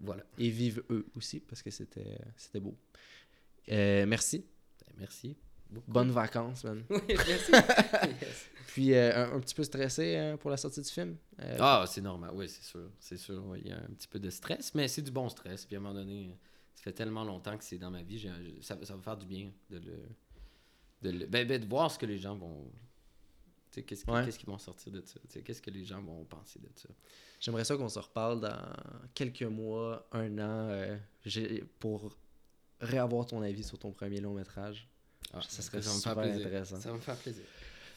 Voilà. Et vivre eux aussi, parce que c'était, c'était beau. Euh, merci. Merci. Beaucoup. Bonnes vacances, man. Oui, merci. Yes. Puis, euh, un, un petit peu stressé euh, pour la sortie du film? Euh, Ah, c'est normal, oui, c'est sûr. C'est sûr, oui, il y a un petit peu de stress, mais c'est du bon stress. Puis à un moment donné, ça fait tellement longtemps que c'est dans ma vie, ça, ça va faire du bien de le. De, le- ben, ben, de voir ce que les gens vont. Qu'est-ce qui- Ouais. qu'est-ce qu'ils vont sortir de ça? Qu'est-ce que les gens vont penser de ça? J'aimerais ça qu'on se reparle dans quelques mois, un an, euh, pour réavoir ton avis sur ton premier long métrage. Ah, Ça serait super intéressant. Ça va me faire plaisir.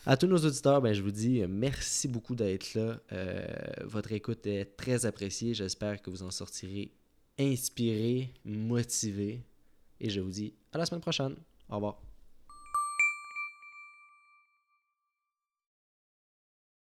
À tous nos auditeurs, ben, je vous dis euh, merci beaucoup d'être là. Euh, votre écoute est très appréciée. J'espère que vous en sortirez inspiré, motivé. Et je vous dis à la semaine prochaine. Au revoir.